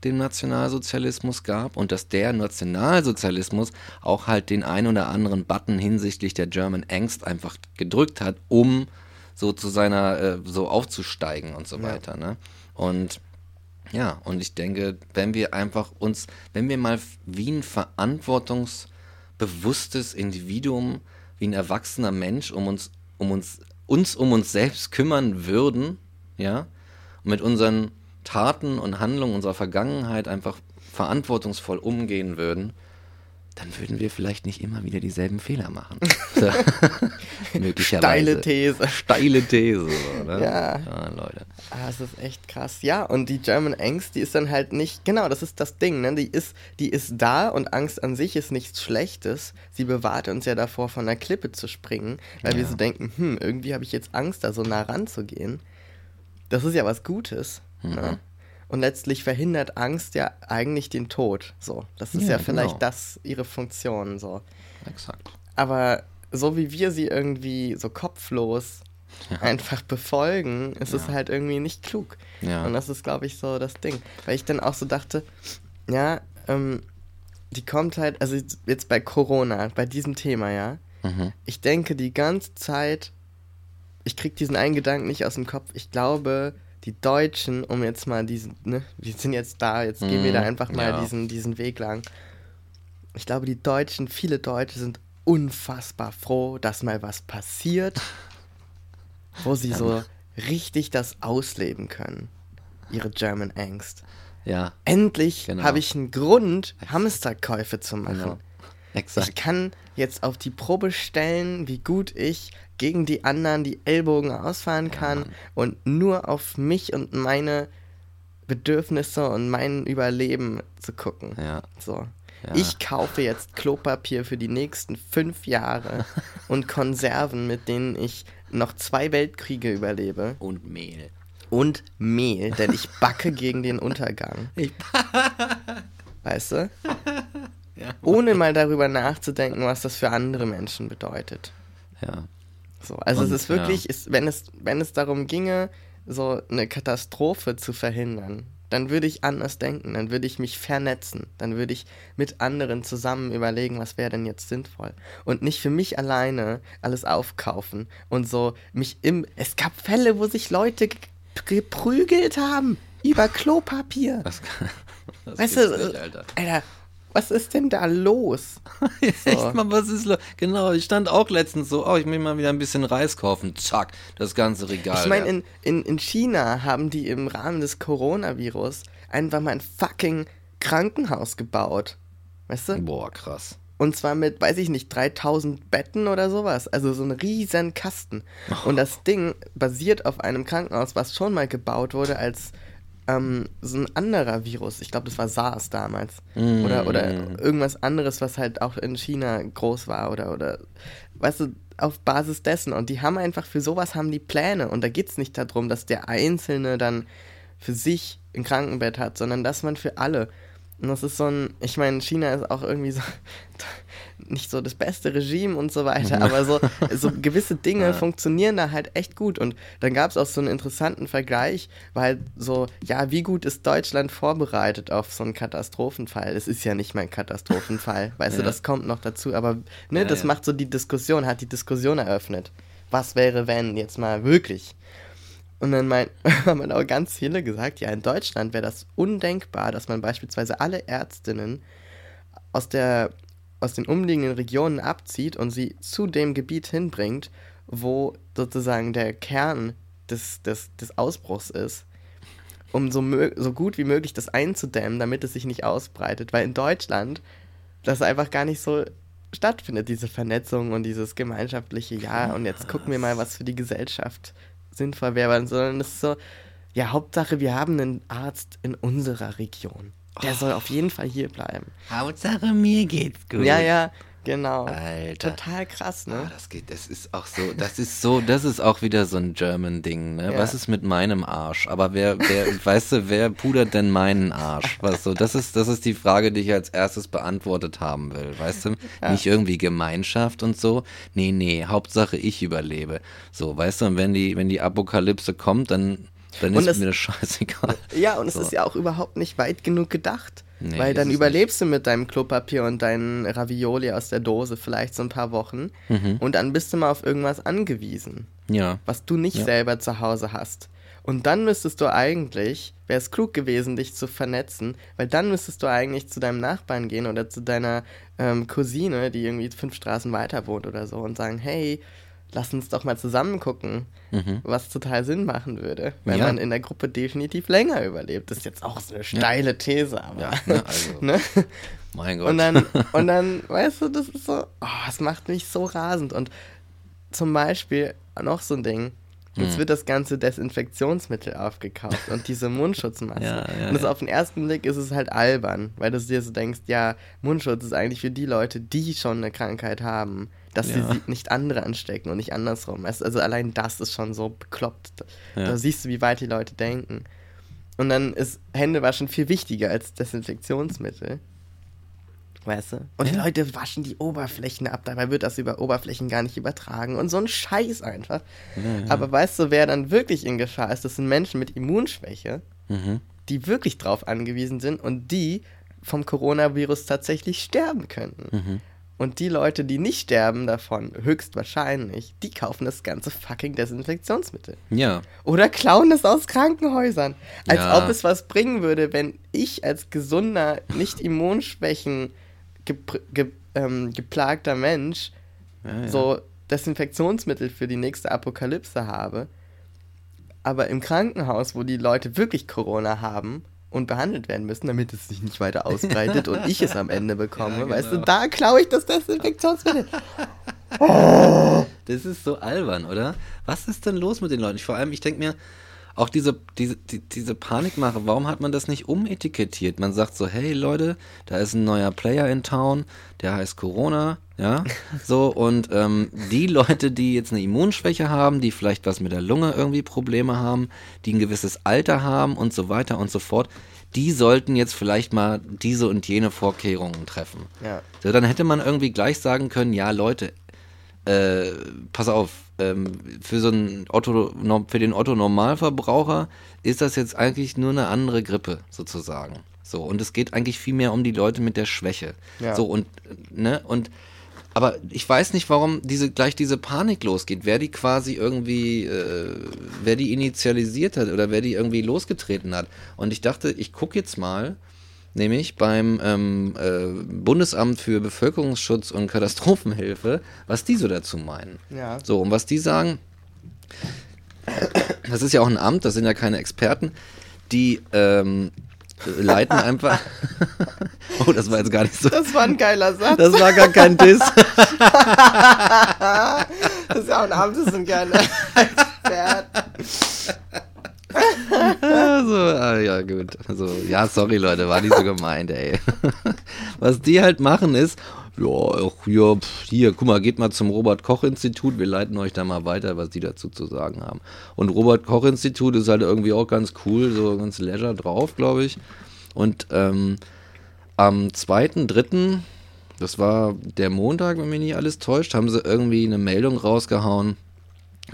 dem Nationalsozialismus gab und dass der Nationalsozialismus auch halt den ein oder anderen Button hinsichtlich der German Angst einfach gedrückt hat, um so zu seiner, äh, so aufzusteigen und so Ja. weiter. Ne? Und ja, und ich denke, wenn wir einfach uns, wenn wir mal wie ein verantwortungsbewusstes Individuum, wie ein erwachsener Mensch um uns, um uns, uns um uns selbst kümmern würden, ja, mit unseren Taten und Handlungen unserer Vergangenheit einfach verantwortungsvoll umgehen würden, dann würden wir vielleicht nicht immer wieder dieselben Fehler machen. So. Möglicherweise. Steile These. Steile These, ne? Ja. ja. Leute. Ah, das ist echt krass. Ja, und die German Angst, die ist dann halt nicht, genau, das ist das Ding, ne? Die ist, die ist da und Angst an sich ist nichts Schlechtes. Sie bewahrt uns ja davor, von der Klippe zu springen, weil wir Ja. so denken, hm, irgendwie habe ich jetzt Angst, da so nah ranzugehen. Das ist ja was Gutes. Ne? Und letztlich verhindert Angst ja eigentlich den Tod. So, das ist ja, Ja, vielleicht genau. das ihre Funktion. So, Exakt. aber so wie wir sie irgendwie so kopflos einfach befolgen, ist es Ja. halt irgendwie nicht klug. Ja. Und das ist, glaube ich, so das Ding. Weil ich dann auch so dachte, ja, ähm, die kommt halt, also jetzt bei Corona, bei diesem Thema, ja, Mhm. ich denke die ganze Zeit, ich krieg diesen einen Gedanken nicht aus dem Kopf. Ich glaube, die Deutschen, um jetzt mal diesen, ne, wir sind jetzt da, jetzt gehen wir da Mhm, einfach mal ja. diesen, diesen Weg lang. Ich glaube, die Deutschen, viele Deutsche sind unfassbar froh, dass mal was passiert, wo sie so richtig das ausleben können. Ihre German Angst. Ja, Endlich Genau. habe ich einen Grund, Hamsterkäufe zu machen. genau. Ich Exakt. kann jetzt auf die Probe stellen, wie gut ich gegen die anderen die Ellbogen ausfahren kann Mann. und nur auf mich und meine Bedürfnisse und mein Überleben zu gucken. Ja. So. Ja. Ich kaufe jetzt Klopapier für die nächsten fünf Jahre und Konserven, mit denen ich noch zwei Weltkriege überlebe. Und Mehl. Und Mehl, denn ich backe gegen den Untergang. Ich- Weißt du? Ja. Ohne mal darüber nachzudenken, was das für andere Menschen bedeutet. Ja. So, also Und, es ist wirklich, ist, wenn, es, wenn es darum ginge, so eine Katastrophe zu verhindern, dann würde ich anders denken, dann würde ich mich vernetzen, dann würde ich mit anderen zusammen überlegen, was wäre denn jetzt sinnvoll. Und nicht für mich alleine alles aufkaufen und so mich im. Es gab Fälle, wo sich Leute ge- geprügelt haben über Klopapier. Das, das weißt du, nicht, Alter. Alter, was ist denn da los? Echt mal, was ist los? Genau, ich stand auch letztens so, oh, ich will mal wieder ein bisschen Reis kaufen. Zack, das ganze Regal. Ich meine, in, in, in China haben die im Rahmen des Coronavirus einfach mal ein fucking Krankenhaus gebaut. Weißt du? Boah, krass. Und zwar mit, weiß ich nicht, 3000 Betten oder sowas. Also so ein riesen Kasten. Und das Ding basiert auf einem Krankenhaus, was schon mal gebaut wurde als ähm, so ein anderer Virus. Ich glaube, das war SARS damals. Oder, oder irgendwas anderes, was halt auch in China groß war. Oder, oder, weißt du, auf Basis dessen. Und die haben einfach, für sowas haben die Pläne. Und da geht es nicht darum, dass der Einzelne dann für sich ein Krankenbett hat, sondern dass man für alle. Und das ist so ein, ich meine, China ist auch irgendwie so nicht so das beste Regime und so weiter, aber so, so gewisse Dinge funktionieren da halt echt gut. Und dann gab es auch so einen interessanten Vergleich, weil so, ja, wie gut ist Deutschland vorbereitet auf so einen Katastrophenfall? Es ist ja nicht mal ein Katastrophenfall, weißt du, Ja. das kommt noch dazu, aber ne, Ja, das ja. macht so die Diskussion, hat die Diskussion eröffnet. Was wäre, wenn jetzt mal wirklich? Und dann mein, haben dann auch ganz viele gesagt, ja, in Deutschland wäre das undenkbar, dass man beispielsweise alle Ärztinnen aus, der, aus den umliegenden Regionen abzieht und sie zu dem Gebiet hinbringt, wo sozusagen der Kern des, des, des Ausbruchs ist, um so, so gut wie möglich das einzudämmen, damit es sich nicht ausbreitet. Weil in Deutschland das einfach gar nicht so stattfindet, diese Vernetzung und dieses gemeinschaftliche Ja und jetzt gucken wir mal, was für die Gesellschaft sinnvoll wäre, sondern es ist so, ja, Hauptsache, wir haben einen Arzt in unserer Region. Der soll auf jeden Fall hier bleiben. Hauptsache mir geht's gut. Ja, ja, genau. Alter. Total krass, Ah, ne? das geht, das ist auch so, das ist so, das ist auch wieder so ein German-Ding, ne? Ja. Was ist mit meinem Arsch? Aber wer, wer, weißt du, wer pudert denn meinen Arsch? Was so, das ist, das ist die Frage, die ich als erstes beantwortet haben will, weißt du? Nicht irgendwie Gemeinschaft und so. Nee, nee, Hauptsache ich überlebe. So, weißt du, und wenn die, wenn die Apokalypse kommt, dann, dann Und ist es- mir das scheißegal. Ja, und es So. ist ja auch überhaupt nicht weit genug gedacht. Nee, weil dann es überlebst du mit deinem Klopapier und deinen Ravioli aus der Dose vielleicht so ein paar Wochen Mhm. und dann bist du mal auf irgendwas angewiesen, Ja. was du nicht Ja. selber zu Hause hast. Und dann müsstest du eigentlich, wäre es klug gewesen, dich zu vernetzen, weil dann müsstest du eigentlich zu deinem Nachbarn gehen oder zu deiner ähm, Cousine, die irgendwie fünf Straßen weiter wohnt oder so und sagen, hey, lass uns doch mal zusammen gucken, was total Sinn machen würde, Mhm. Ja. man in der Gruppe definitiv länger überlebt. Das ist jetzt auch so eine steile These, aber Ja, ne, also, ne? mein Gott. Und dann, und dann, weißt du, das ist so, oh, es macht mich so rasend. Und zum Beispiel noch so ein Ding. Jetzt wird das ganze Desinfektionsmittel aufgekauft und diese Mundschutzmasken. Ja, ja, und das ja. auf den ersten Blick ist es halt albern, weil du dir so denkst, ja, Mundschutz ist eigentlich für die Leute, die schon eine Krankheit haben, dass Ja. sie nicht andere anstecken und nicht andersrum. Also allein das ist schon so bekloppt. Ja. Da siehst du, wie weit die Leute denken. Und dann ist Händewaschen viel wichtiger als Desinfektionsmittel. Weißt du? Und die Leute waschen die Oberflächen ab, dabei wird das über Oberflächen gar nicht übertragen. Und so ein Scheiß einfach. Ja. Aber weißt du, wer dann wirklich in Gefahr ist? Das sind Menschen mit Immunschwäche, Mhm. die wirklich drauf angewiesen sind und die vom Coronavirus tatsächlich sterben könnten. Mhm. Und die Leute, die nicht sterben davon, höchstwahrscheinlich, die kaufen das ganze fucking Desinfektionsmittel. Ja. Oder klauen es aus Krankenhäusern. Als Ja. ob es was bringen würde, wenn ich als gesunder, nicht Immunschwächen gepr- ge ähm, geplagter Mensch ja, ja. so Desinfektionsmittel für die nächste Apokalypse habe. Aber im Krankenhaus, wo die Leute wirklich Corona haben und behandelt werden müssen, damit es sich nicht weiter ausbreitet und ich es am Ende bekomme, Ja, weißt du, genau. da klaue ich das Desinfektionsmittel. Das ist so albern, oder? Was ist denn los mit den Leuten? Ich, vor allem, ich denke mir, auch diese, diese, die, diese Panikmache, warum hat man das nicht umetikettiert? Man sagt so, hey Leute, da ist ein neuer Player in Town, der heißt Corona, ja, so, und ähm, die Leute, die jetzt eine Immunschwäche haben, die vielleicht was mit der Lunge irgendwie Probleme haben, die ein gewisses Alter haben und so weiter und so fort, die sollten jetzt vielleicht mal diese und jene Vorkehrungen treffen. Ja. So, dann hätte man irgendwie gleich sagen können, ja Leute, äh, pass auf, ähm, für so einen Otto, für den Otto Normalverbraucher ist das jetzt eigentlich nur eine andere Grippe sozusagen. So und es geht eigentlich viel mehr um die Leute mit der Schwäche. Ja. So und ne und aber ich weiß nicht, warum diese gleich diese Panik losgeht. Wer die quasi irgendwie, äh, wer die initialisiert hat oder wer die irgendwie losgetreten hat. Und ich dachte, ich gucke jetzt mal, nämlich beim ähm, äh, Bundesamt für Bevölkerungsschutz und Katastrophenhilfe, was die so dazu meinen. Ja. So, und was die sagen, das ist ja auch ein Amt, das sind ja keine Experten, die ähm, leiten einfach. oh, das war jetzt gar nicht so. Das war ein geiler Satz. Das war gar kein Diss. Das ist ja auch ein Amt, das sind keine Experten. Also, ah, ja, gut. Also, ja, sorry, Leute, war nicht so gemeint, ey. Was die halt machen ist, ja, hier, hier, guck mal, geht mal zum Robert-Koch-Institut, wir leiten euch da mal weiter, was die dazu zu sagen haben. Und Robert-Koch-Institut ist halt irgendwie auch ganz cool, so ganz leisure drauf, glaube ich. Und ähm, am 2.3., das war der Montag, wenn mich nicht alles täuscht, haben sie irgendwie eine Meldung rausgehauen.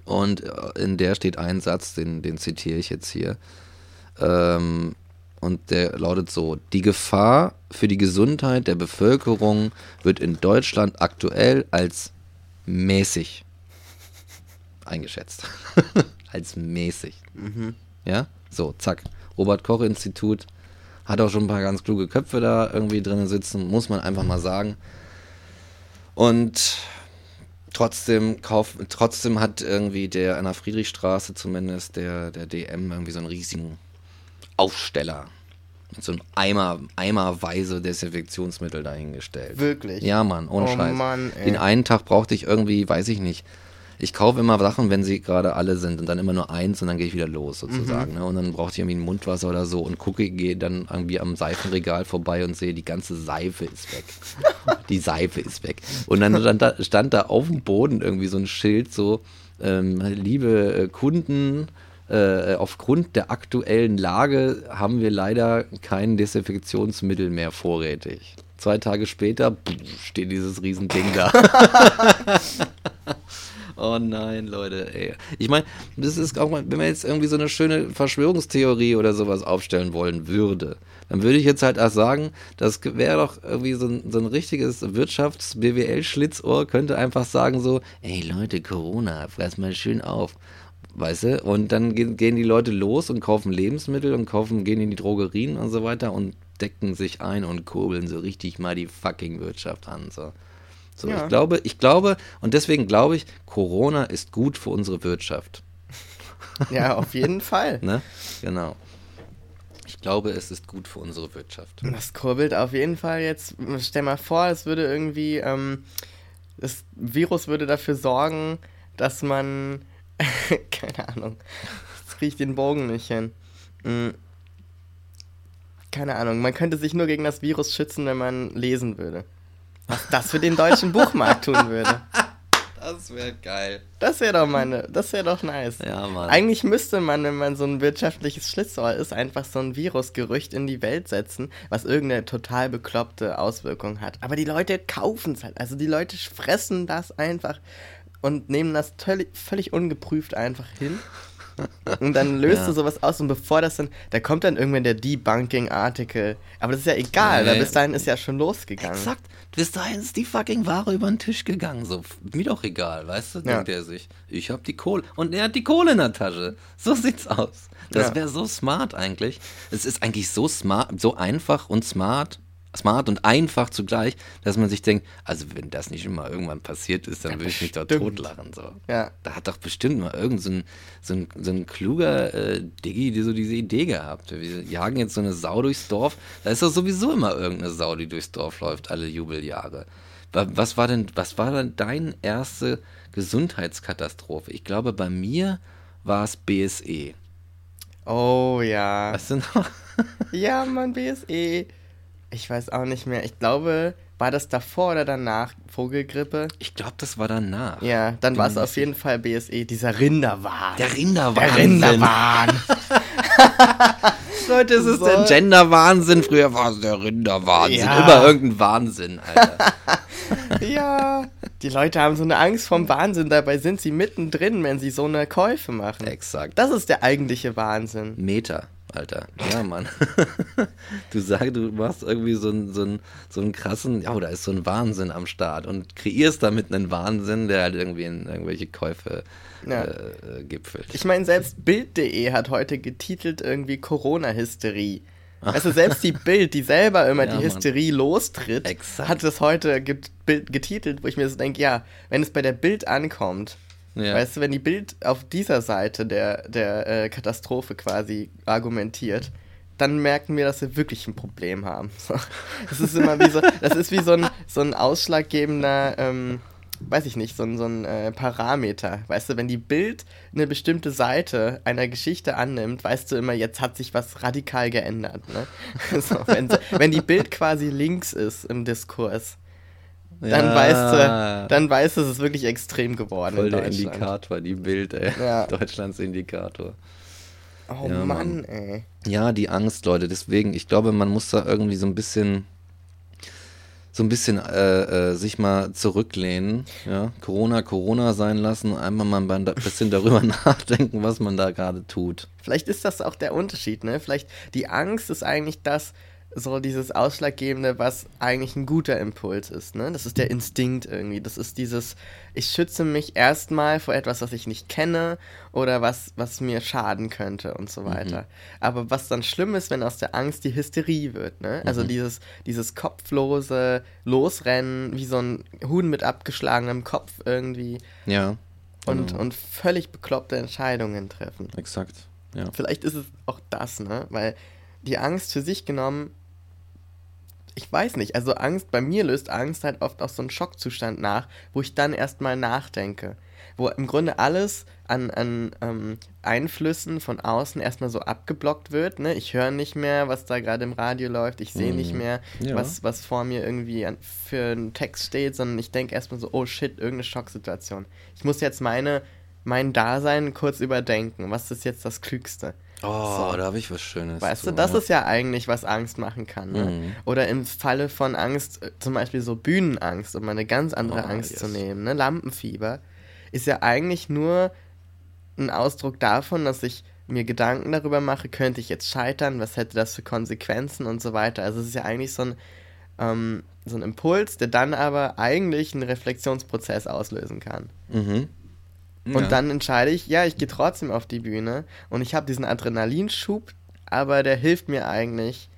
Und äh, in der steht ein Satz, den, den zitiere ich jetzt hier. Ähm, und der lautet so: Die Gefahr für die Gesundheit der Bevölkerung wird in Deutschland aktuell als mäßig eingeschätzt. als mäßig. Ja, so, zack. Robert-Koch-Institut hat auch schon ein paar ganz kluge Köpfe da irgendwie drin sitzen, muss man einfach mal sagen. Und trotzdem kauf, trotzdem hat irgendwie der an der Friedrichstraße zumindest der, der DM irgendwie so einen riesigen Aufsteller mit so einem Eimer, eimerweise Desinfektionsmittel dahingestellt. Wirklich? Ja, Mann, ohne Oh Scheiß. Mann. Den einen Tag brauchte ich irgendwie, weiß ich nicht. Ich kaufe immer Sachen, wenn sie gerade alle sind und dann immer nur eins und dann gehe ich wieder los sozusagen. Ne? Und dann brauchte ich irgendwie ein Mundwasser oder so und gucke, gehe dann irgendwie am Seifenregal vorbei und sehe, die ganze Seife ist weg. die Seife ist weg. Und dann stand da, stand da auf dem Boden irgendwie so ein Schild so, ähm, liebe äh, Kunden, äh, aufgrund der aktuellen Lage haben wir leider kein Desinfektionsmittel mehr vorrätig. Zwei Tage später pff, steht dieses Riesending da. oh nein, Leute, ey. Ich meine, das ist auch mal, wenn man jetzt irgendwie so eine schöne Verschwörungstheorie oder sowas aufstellen wollen würde, dann würde ich jetzt halt auch sagen, das wäre doch irgendwie so ein, so ein richtiges Wirtschafts-BWL-Schlitzohr, könnte einfach sagen so, ey Leute, Corona, fress mal schön auf. Weißt du? Und dann gehen, gehen die Leute los und kaufen Lebensmittel und kaufen, gehen in die Drogerien und so weiter und decken sich ein und kurbeln so richtig mal die fucking Wirtschaft an. So. So, Ja. ich glaube, ich glaube, und deswegen glaube ich, Corona ist gut für unsere Wirtschaft. Ja, auf jeden Fall. Ne? Genau. Ich glaube, es ist gut für unsere Wirtschaft. Das kurbelt auf jeden Fall jetzt. Stell mal vor, es würde irgendwie, ähm, das Virus würde dafür sorgen, dass man, keine Ahnung, jetzt kriege ich den Bogen nicht hin. Hm. Keine Ahnung, man könnte sich nur gegen das Virus schützen, wenn man lesen würde. Was das für den deutschen Buchmarkt tun würde. Das wäre geil. Das wäre doch meine, das wäre doch nice. Ja, Mann. Eigentlich müsste man, wenn man so ein wirtschaftliches Schlitzohr ist, einfach so ein Virusgerücht in die Welt setzen, was irgendeine total bekloppte Auswirkung hat. Aber die Leute kaufen es halt. Also die Leute fressen das einfach und nehmen das völlig, völlig ungeprüft einfach hin. Und dann löst Ja. du sowas aus und bevor das dann, da kommt dann irgendwann der Debunking-Artikel. Aber das ist ja egal, weil Nee. bis dahin ist ja schon losgegangen. Exakt. Bis dahin ist die fucking Ware über den Tisch gegangen. So, mir doch egal, weißt du? Ja. Denkt er sich. Ich hab die Kohle. Und er hat die Kohle in der Tasche. So sieht's aus. Das Ja. wäre so smart eigentlich. Es ist eigentlich so smart, so einfach und smart. Smart und einfach zugleich, dass man sich denkt, also wenn das nicht immer irgendwann passiert ist, dann würde ich mich doch bestimmt. totlachen. So. Ja. Da hat doch bestimmt mal irgend so ein, so ein, so ein kluger äh, Diggi die so diese Idee gehabt. Wir jagen jetzt so eine Sau durchs Dorf. Da ist doch sowieso immer irgendeine Sau, die durchs Dorf läuft, alle Jubeljahre. Wa- Was war denn, was war denn deine erste Gesundheitskatastrophe? Ich glaube, bei mir war es BSE. Oh ja. Weißt du noch? Ja, Mann, BSE. Ich weiß auch nicht mehr. Ich glaube, war das davor oder danach Vogelgrippe? Ich glaube, das war danach. Ja, dann war es auf jeden Fall BSE, dieser Rinderwahn. Der Rinderwahn. Der Rinderwahn. Leute, es ist So. der Gender-Wahnsinn. Früher war es der Rinderwahnsinn. Ja. Immer irgendein Wahnsinn, Alter. ja. Die Leute haben so eine Angst vom Wahnsinn, dabei sind sie mittendrin, wenn sie so eine Käufe machen. Exakt. Das ist der eigentliche Wahnsinn. Meter, Alter. Ja, Mann. du sagst, du machst irgendwie so einen, so, einen, so einen krassen, ja, da ist so ein Wahnsinn am Start und kreierst damit einen Wahnsinn, der halt irgendwie in irgendwelche Käufe Ja. äh, gipfelt. Ich meine, selbst Bild.de hat heute getitelt irgendwie Corona-Hysterie. Also selbst die Bild, die selber immer Ja, die Mann. Hysterie lostritt, Exakt. hat das heute getitelt, wo ich mir so denke, ja, wenn es bei der Bild ankommt, Ja. weißt du, wenn die Bild auf dieser Seite der, der äh, Katastrophe quasi argumentiert, dann merken wir, dass wir wirklich ein Problem haben. Das ist immer wie so, das ist wie so ein, so ein ausschlaggebender, ähm, weiß ich nicht, so ein, so ein äh, Parameter. Weißt du, wenn die Bild eine bestimmte Seite einer Geschichte annimmt, weißt du immer, jetzt hat sich was radikal geändert. Ne? So, wenn, wenn die Bild quasi links ist im Diskurs, dann Ja. weißt du, dann weißt du, es ist wirklich extrem geworden Voll in der. Indikator, die Bild, ey. Ja. Deutschlands Indikator. Oh Ja, Mann, Mann. ey. Ja, die Angst, Leute. Deswegen, ich glaube, man muss da irgendwie so ein bisschen, so ein bisschen äh, äh, sich mal zurücklehnen. Ja, Corona, Corona sein lassen, einmal mal ein bisschen darüber nachdenken, was man da gerade tut. Vielleicht ist das auch der Unterschied, ne? Vielleicht die Angst ist eigentlich das, so dieses Ausschlaggebende, was eigentlich ein guter Impuls ist, ne? Das ist der Instinkt irgendwie. Das ist dieses, ich schütze mich erstmal vor etwas, was ich nicht kenne oder was, was mir schaden könnte und so weiter. Aber was dann schlimm ist, wenn aus der Angst die Hysterie wird, ne? Also dieses, dieses kopflose Losrennen, wie so ein Huhn mit abgeschlagenem Kopf irgendwie Ja. und, genau. und völlig bekloppte Entscheidungen treffen. Exakt. Ja. Vielleicht ist es auch das, ne? Weil die Angst für sich genommen, ich weiß nicht, also Angst, bei mir löst Angst halt oft auch so einen Schockzustand nach, wo ich dann erstmal nachdenke. Wo im Grunde alles an, an ähm, Einflüssen von außen erstmal so abgeblockt wird, ne? Ich höre nicht mehr, was da gerade im Radio läuft, ich sehe nicht Mhm. mehr, Ja. was, was vor mir irgendwie an, für einen Text steht, sondern ich denke erstmal so, oh shit, irgendeine Schocksituation. Ich muss jetzt meine, mein Dasein kurz überdenken. Was ist jetzt das Klügste? Oh, So. da habe ich was Schönes. Weißt du, das ist ja eigentlich, was Angst machen kann. Ne? Mhm. Oder im Falle von Angst, äh, zum Beispiel so Bühnenangst, um mal eine ganz andere Oh, Angst yes. zu nehmen, ne? Lampenfieber, ist ja eigentlich nur ein Ausdruck davon, dass ich mir Gedanken darüber mache, könnte ich jetzt scheitern, was hätte das für Konsequenzen und so weiter. Also es ist ja eigentlich so ein, ähm, so ein Impuls, der dann aber eigentlich einen Reflexionsprozess auslösen kann. Mhm. Und Ja. dann entscheide ich, ja, ich gehe trotzdem auf die Bühne und ich habe diesen Adrenalinschub, aber der hilft mir eigentlich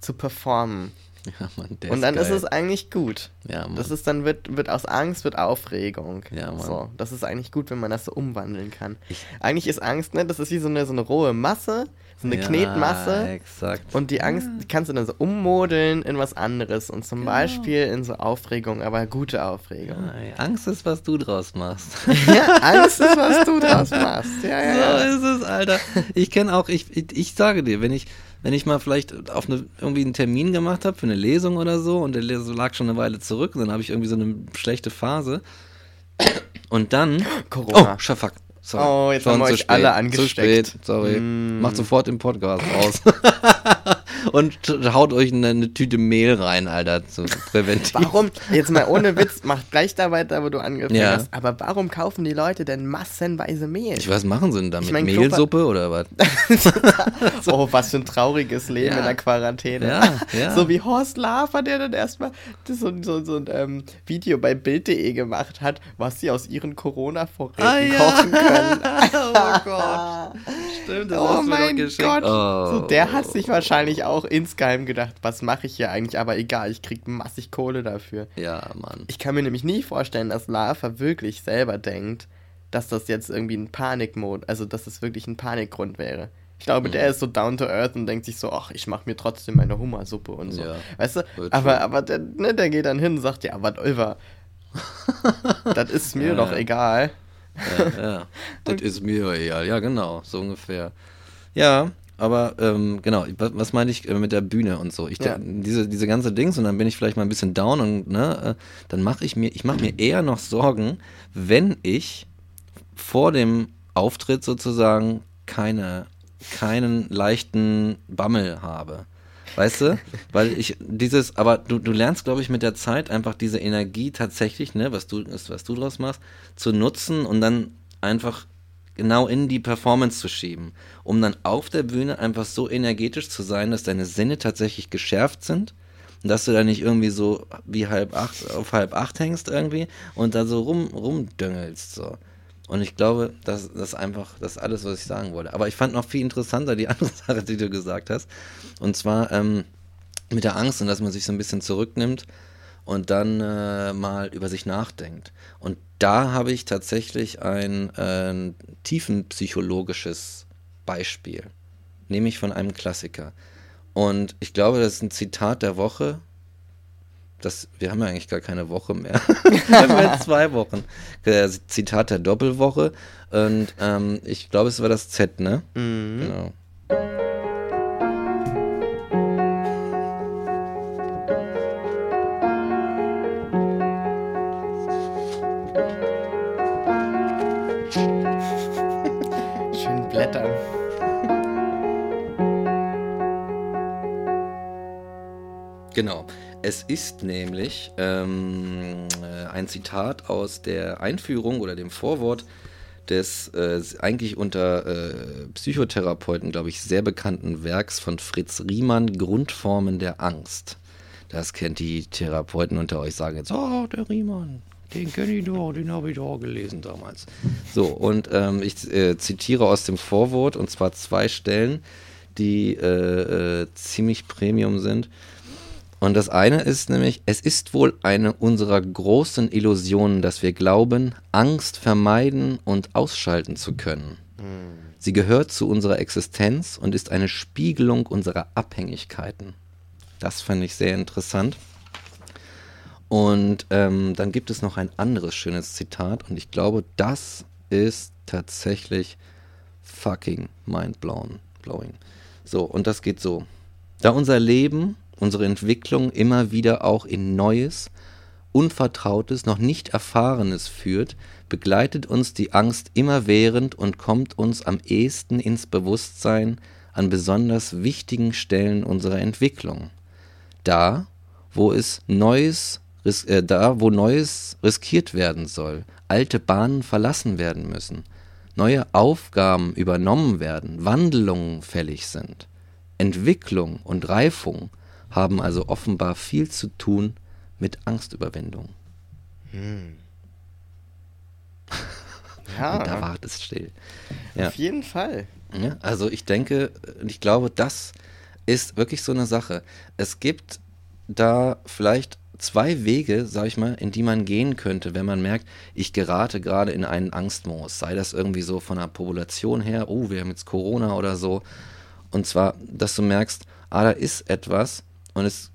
zu performen. Ja, Mann, der und dann ist geil. es eigentlich gut. Ja, Mann. Das ist dann wird, wird aus Angst wird Aufregung. Ja, Mann. So, das ist eigentlich gut, wenn man das so umwandeln kann. eigentlich ist Angst, ne, das ist wie so eine, so eine rohe Masse, so eine ja, Knetmasse. Exakt. Und die Angst die kannst du dann so ummodeln in was anderes und zum Genau. Beispiel in so Aufregung, aber gute Aufregung. Ei, Angst ist, was du draus machst. Ja, Angst ist, was du draus machst. Ja, ja, ja. So ist es, Alter. Ich kenne auch, ich, ich, ich sage dir, wenn ich, wenn ich mal vielleicht auf eine, irgendwie einen Termin gemacht habe für eine Lesung oder so und der Leser lag schon eine Weile zurück und dann habe ich irgendwie so eine schlechte Phase, Und dann. Corona. Oh, Schafak. Sorry. Oh, jetzt Schon haben wir zu euch spät. alle Zu angesteckt. spät, sorry. Mm. Macht sofort den Podcast aus. Und haut euch eine, eine Tüte Mehl rein, Alter, zu präventiv. Warum, jetzt mal ohne Witz, mach gleich da weiter, wo du angefangen Ja. hast. Aber warum kaufen die Leute denn massenweise Mehl? Ich, was machen sie denn damit? Ich mein, Mehlsuppe oder was? Oh, was für ein trauriges Leben Ja. in der Quarantäne. Ja, ja. So wie Horst Lafer, der dann erstmal so, so, so ein ähm, Video bei Bild.de gemacht hat, was sie aus ihren Corona-Vorräten Ah, kochen können. oh Gott. Stimmt, das oh hast du mir doch mein geschickt. Gott. Oh. So, der hat sich wahrscheinlich auch insgeheim gedacht, was mache ich hier eigentlich? Aber egal, ich krieg massig Kohle dafür. Ja, Mann. Ich kann mir nämlich nie vorstellen, dass Lava wirklich selber denkt, dass das jetzt irgendwie ein Panikmod, also dass das wirklich ein Panikgrund wäre. Ich glaube, Mhm. der ist so down to earth und denkt sich so, ach, ich mache mir trotzdem meine Hummersuppe und so. Ja, weißt du? Aber, aber der, ne, der geht dann hin und sagt, ja, was over. das ist mir Ja, doch egal. Ja, ja. das ist mir egal. Ja, genau, so ungefähr. Ja, aber ähm, genau, was, meine ich äh, mit der Bühne und so? Ich, Ja. diese, diese ganze Dings und dann bin ich vielleicht mal ein bisschen down und ne, äh, dann mache ich mir, ich mache mir eher noch Sorgen, wenn ich vor dem Auftritt sozusagen keine, keinen leichten Bammel habe. Weißt du? Weil ich dieses, aber du, du lernst, glaube ich, mit der Zeit einfach diese Energie tatsächlich, ne, was du, was du draus machst, zu nutzen und dann einfach genau in die Performance zu schieben, um dann auf der Bühne einfach so energetisch zu sein, dass deine Sinne tatsächlich geschärft sind und dass du da nicht irgendwie so wie halb acht auf halb acht hängst irgendwie und da so rum rumdöngelst so. Und ich glaube, das, das ist einfach das ist alles, was ich sagen wollte. Aber ich fand noch viel interessanter die andere Sache, die du gesagt hast. Und zwar ähm, mit der Angst und dass man sich so ein bisschen zurücknimmt und dann äh, mal über sich nachdenkt. Und da habe ich tatsächlich ein äh, tiefenpsychologisches Beispiel, nämlich von einem Klassiker. Und ich glaube, das ist ein Zitat der Woche. Das, wir haben ja eigentlich gar keine Woche mehr. wir haben ja zwei Wochen. Äh, Zitat der Doppelwoche. Und ähm, ich glaube, es war das Z, ne? Mhm. Genau. Schön blättern. Genau. Es ist nämlich ähm, äh, ein Zitat aus der Einführung oder dem Vorwort des äh, eigentlich unter äh, Psychotherapeuten, glaube ich, sehr bekannten Werks von Fritz Riemann, Grundformen der Angst. Das kennt die Therapeuten unter euch, sagen jetzt, oh, der Riemann, den kenne ich doch, den habe ich doch gelesen damals. So, und ähm, ich äh, zitiere aus dem Vorwort, und zwar zwei Stellen, die äh, äh, ziemlich Premium sind. Und das eine ist nämlich, es ist wohl eine unserer großen Illusionen, dass wir glauben, Angst vermeiden und ausschalten zu können. Sie gehört zu unserer Existenz und ist eine Spiegelung unserer Abhängigkeiten. Das fand ich sehr interessant. Und ähm, dann gibt es noch ein anderes schönes Zitat und ich glaube, das ist tatsächlich fucking mindblown. Blowing. So, und das geht so. Da unser Leben, unsere Entwicklung immer wieder auch in Neues, Unvertrautes, noch nicht Erfahrenes führt, begleitet uns die Angst immerwährend und kommt uns am ehesten ins Bewusstsein an besonders wichtigen Stellen unserer Entwicklung. Da, wo es Neues, äh, da, wo Neues riskiert werden soll, alte Bahnen verlassen werden müssen, neue Aufgaben übernommen werden, Wandlungen fällig sind. Entwicklung und Reifung haben also offenbar viel zu tun mit Angstüberwindung. Ja, Und da war es still. Ja. auf jeden Fall. Ja, also ich denke, und ich glaube, das ist wirklich so eine Sache. Es gibt da vielleicht zwei Wege, sag ich mal, in die man gehen könnte, wenn man merkt, ich gerate gerade in einen Angstmodus. Sei das irgendwie so von der Population her, oh, wir haben jetzt Corona oder so. Und zwar, dass du merkst, ah, da ist etwas und es,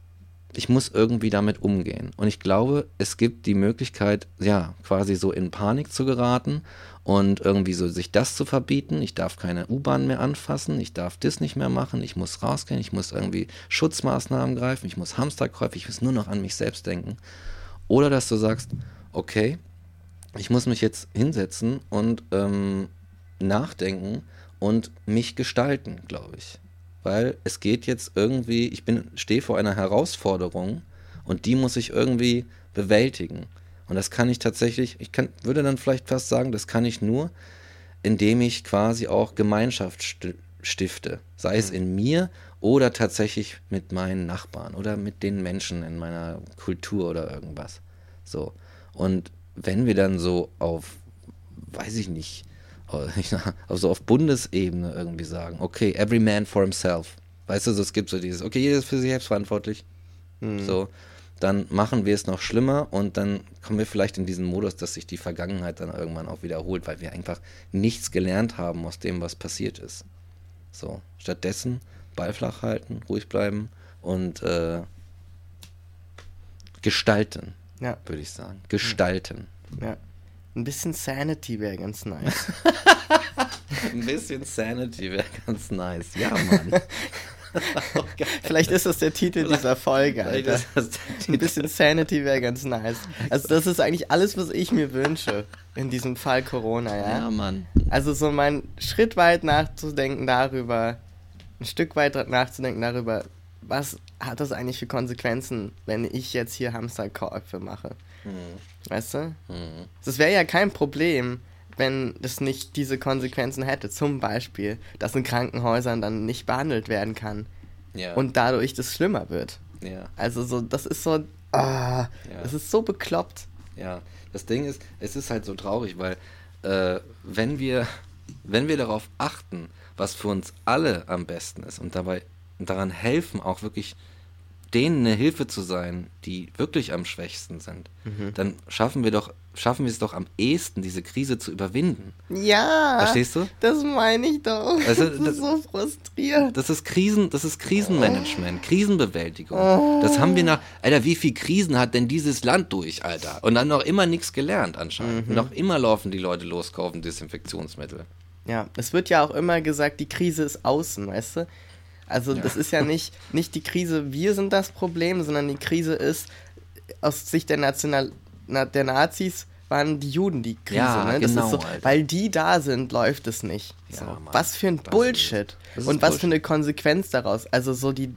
ich muss irgendwie damit umgehen. Und ich glaube, es gibt die Möglichkeit, ja, quasi so in Panik zu geraten und irgendwie so sich das zu verbieten. Ich darf keine U-Bahn mehr anfassen, ich darf das nicht mehr machen, ich muss rausgehen, ich muss irgendwie Schutzmaßnahmen greifen, ich muss Hamsterkäufe, ich muss nur noch an mich selbst denken. Oder dass du sagst, okay, ich muss mich jetzt hinsetzen und ähm, nachdenken und mich gestalten, glaube ich. Weil es geht jetzt irgendwie, ich bin, stehe vor einer Herausforderung und die muss ich irgendwie bewältigen. Und das kann ich tatsächlich, ich kann, würde dann vielleicht fast sagen, das kann ich nur, indem ich quasi auch Gemeinschaft stifte. Sei es in mir oder tatsächlich mit meinen Nachbarn oder mit den Menschen in meiner Kultur oder irgendwas. So. Und wenn wir dann so auf, weiß ich nicht, also auf Bundesebene irgendwie sagen, okay, every man for himself. Weißt du, so, es gibt so dieses, okay, jeder ist für sich selbst verantwortlich. Mhm. So, dann machen wir es noch schlimmer und dann kommen wir vielleicht in diesen Modus, dass sich die Vergangenheit dann irgendwann auch wiederholt, weil wir einfach nichts gelernt haben aus dem, was passiert ist. So, stattdessen Ball flach halten, ruhig bleiben und äh, gestalten, ja. würde ich sagen. Gestalten. Ja. Ein bisschen Sanity wäre ganz nice. Ein bisschen Sanity wäre ganz nice. Ja, Mann. okay. Vielleicht ist das der Titel dieser Folge, Alter. Ein bisschen Sanity wäre ganz nice. Also das ist eigentlich alles, was ich mir wünsche in diesem Fall Corona, ja? Ja, Mann. Also so mal Schritt weit nachzudenken darüber, ein Stück weit nachzudenken darüber, was hat das eigentlich für Konsequenzen, wenn ich jetzt hier Hamsterkäufe mache? Mhm. Weißt du? Mhm. Das wäre ja kein Problem, wenn es nicht diese Konsequenzen hätte. Zum Beispiel, dass in Krankenhäusern dann nicht behandelt werden kann. Ja. Und dadurch das schlimmer wird. Ja. Also so, das ist so, ah, ja. das ist so bekloppt. Ja, das Ding ist, es ist halt so traurig, weil äh, wenn wir, wenn wir darauf achten, was für uns alle am besten ist und dabei daran helfen, auch wirklich denen eine Hilfe zu sein, die wirklich am schwächsten sind, mhm. dann schaffen wir doch, schaffen wir es doch am ehesten, diese Krise zu überwinden. Ja. Verstehst du? Das meine ich doch. Also, das ist das, so frustrierend. Das ist Krisen, das ist Krisenmanagement, oh. Krisenbewältigung. Oh. Das haben wir nach, Alter, wie viel Krisen hat denn dieses Land durch, Alter? Und dann noch immer nichts gelernt anscheinend. Mhm. Noch immer laufen die Leute los, kaufen Desinfektionsmittel. Ja, es wird ja auch immer gesagt, die Krise ist außen, weißt du? Also ja. das ist ja nicht, nicht die Krise, wir sind das Problem, sondern die Krise ist aus Sicht der, National, der Nazis waren die Juden die Krise. Ja, ne? genau, so, weil die da sind, läuft es nicht. Ja, so. was für ein Bullshit. Und was Bullshit. für eine Konsequenz daraus. Also so die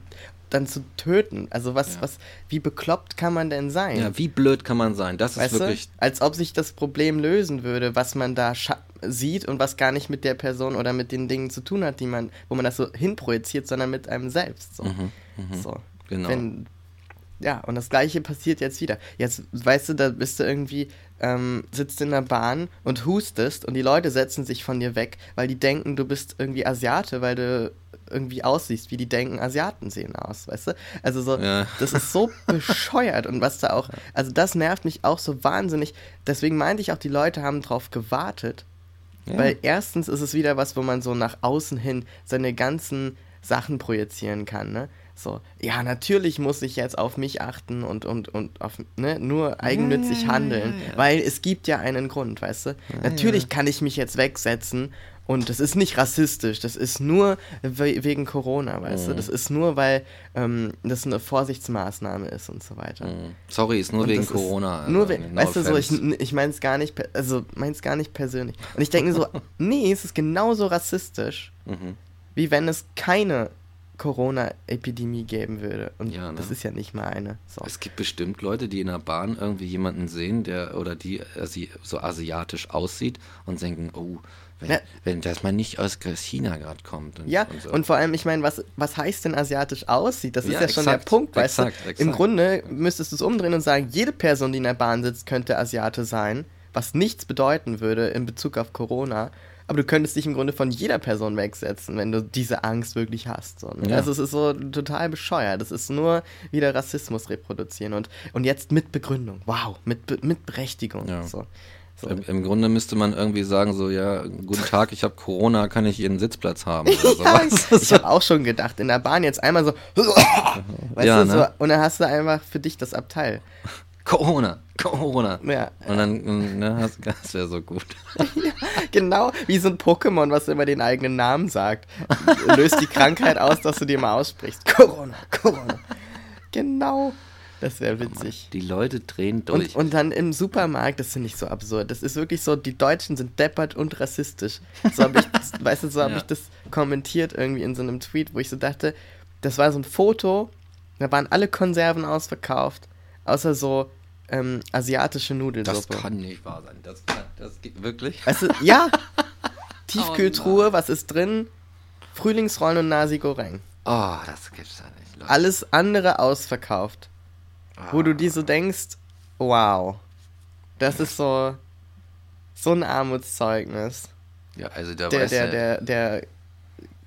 dann zu töten. Also was, ja. was, wie bekloppt kann man denn sein? Ja, wie blöd kann man sein? Das weißt ist wirklich. Du? Als ob sich das Problem lösen würde, was man da sieht und was gar nicht mit der Person oder mit den Dingen zu tun hat, die man, wo man das so hinprojiziert, sondern mit einem selbst. So. Mhm, mh. so. Genau. Wenn, ja, und das gleiche passiert jetzt wieder. Jetzt, weißt du, da bist du irgendwie, ähm, sitzt in der Bahn und hustest und die Leute setzen sich von dir weg, weil die denken, du bist irgendwie Asiate, weil du irgendwie aussiehst, wie die denken, Asiaten sehen aus, weißt du? Also so, ja. das ist so bescheuert und was da auch, also das nervt mich auch so wahnsinnig. Deswegen meinte ich auch, die Leute haben drauf gewartet, ja. weil erstens ist es wieder was, wo man so nach außen hin seine ganzen Sachen projizieren kann, ne? So, ja, natürlich muss ich jetzt auf mich achten und, und, und auf, ne, nur eigennützig handeln, weil es gibt ja einen Grund, weißt du? natürlich kann ich mich jetzt wegsetzen und das ist nicht rassistisch, das ist nur we wegen Corona, weißt mhm. du? Das ist nur, weil ähm, das eine Vorsichtsmaßnahme ist und so weiter. Mhm. Sorry, ist nur und wegen Corona. Nur we no weißt offense. du, so, ich, ich meine es gar nicht, also meins gar nicht persönlich. Und ich denke mir so, nee, es ist genauso rassistisch, mhm. wie wenn es keine Corona-Epidemie geben würde. Und ja, ne? das ist ja nicht mal eine. So. Es gibt bestimmt Leute, die in der Bahn irgendwie jemanden sehen, der oder die asi so asiatisch aussieht und denken, oh, wenn, ja. wenn das mal nicht aus China gerade kommt. Und, ja, und, so. und, vor allem, ich meine, was, was heißt denn asiatisch aussieht? Das ist ja, ja schon der Punkt, weißt exakt, du? Exakt. Im Grunde müsstest du es umdrehen und sagen, jede Person, die in der Bahn sitzt, könnte Asiate sein, was nichts bedeuten würde in Bezug auf Corona. Aber du könntest dich im Grunde von jeder Person wegsetzen, wenn du diese Angst wirklich hast. So, ne? ja. Also es ist so total bescheuert. Das ist nur wieder Rassismus reproduzieren und, und jetzt mit Begründung. Wow, mit, mit Berechtigung. Ja. So. So. Im, Grunde müsste man irgendwie sagen, so, ja, guten Tag, ich habe Corona, kann ich Ihren Sitzplatz haben? ja, ich habe auch schon gedacht, in der Bahn jetzt einmal so, weißt ja, du, ne? so, und dann hast du einfach für dich das Abteil. Corona, Corona. Ja. Und dann, ne, das wäre so gut. ja, genau, wie so ein Pokémon, was immer den eigenen Namen sagt. Löst die Krankheit aus, dass du dir mal aussprichst. Corona, Corona. Genau. Das wäre witzig. Die Leute drehen durch. Und, und dann im Supermarkt, das finde ich so absurd. Das ist wirklich so, die Deutschen sind deppert und rassistisch. So habe ich, weißt du, so habe Ja. ich das kommentiert irgendwie in so einem Tweet, wo ich so dachte, das war so ein Foto, da waren alle Konserven ausverkauft, außer so ähm, asiatische das Nudelsuppe. kann nicht wahr sein. Das, kann, das geht wirklich. Du, ja. Tiefkühltruhe, was ist drin? Frühlingsrollen und Nasi Goreng. Oh, das gibt's ja nicht. Leute. Alles andere ausverkauft. Wo du dir so denkst, wow, das ist so, so ein Armutszeugnis Ja, also der, der, ja, der, der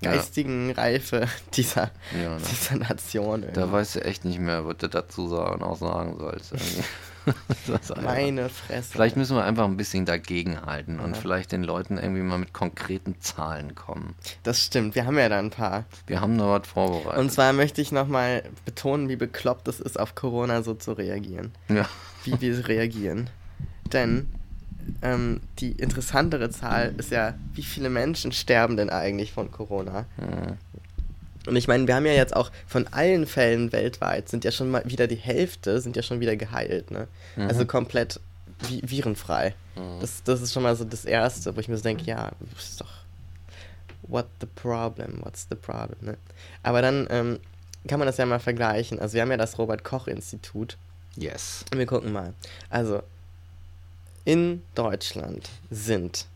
geistigen Reife dieser, Ja, ne? dieser Nation. Da irgendwie. weiß du echt nicht mehr, was du dazu sagen, auch sagen sollst. Meine Fresse. Vielleicht müssen wir einfach ein bisschen dagegenhalten und Ja. vielleicht den Leuten irgendwie mal mit konkreten Zahlen kommen. das stimmt, wir haben ja da ein paar. Wir haben da was vorbereitet. Und zwar möchte ich nochmal betonen, wie bekloppt es ist, auf Corona so zu reagieren. ja. wie wir reagieren. Denn ähm, die interessantere Zahl ist ja, wie viele Menschen sterben denn eigentlich von Corona? Ja. Und ich meine, wir haben ja jetzt auch von allen Fällen weltweit sind ja schon mal wieder die Hälfte sind ja schon wieder geheilt, ne? Also komplett vi virenfrei. Das, das ist schon mal so das Erste, wo ich mir so denke, ja, ist doch what the problem, what's the problem, ne? Aber dann ähm, kann man das ja mal vergleichen. Also wir haben ja das Robert-Koch-Institut Yes. wir gucken mal. Also, in Deutschland sind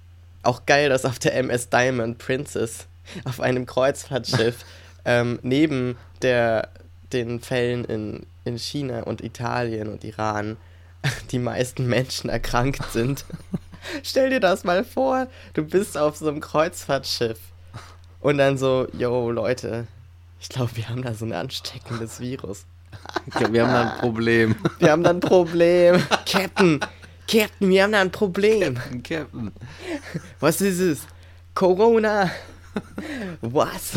auch geil, dass auf der MS Diamond Princess auf einem Kreuzfahrtschiff ähm, neben der, den Fällen in, in China und Italien und Iran die meisten Menschen erkrankt sind. Stell dir das mal vor, du bist auf so einem Kreuzfahrtschiff und dann so, yo Leute, ich glaube, wir haben da so ein ansteckendes Virus. Ich glaub, wir haben da ein Problem. Wir haben da ein Problem. Captain, Captain, wir haben da ein Problem. Captain. Was ist es? Corona. Was?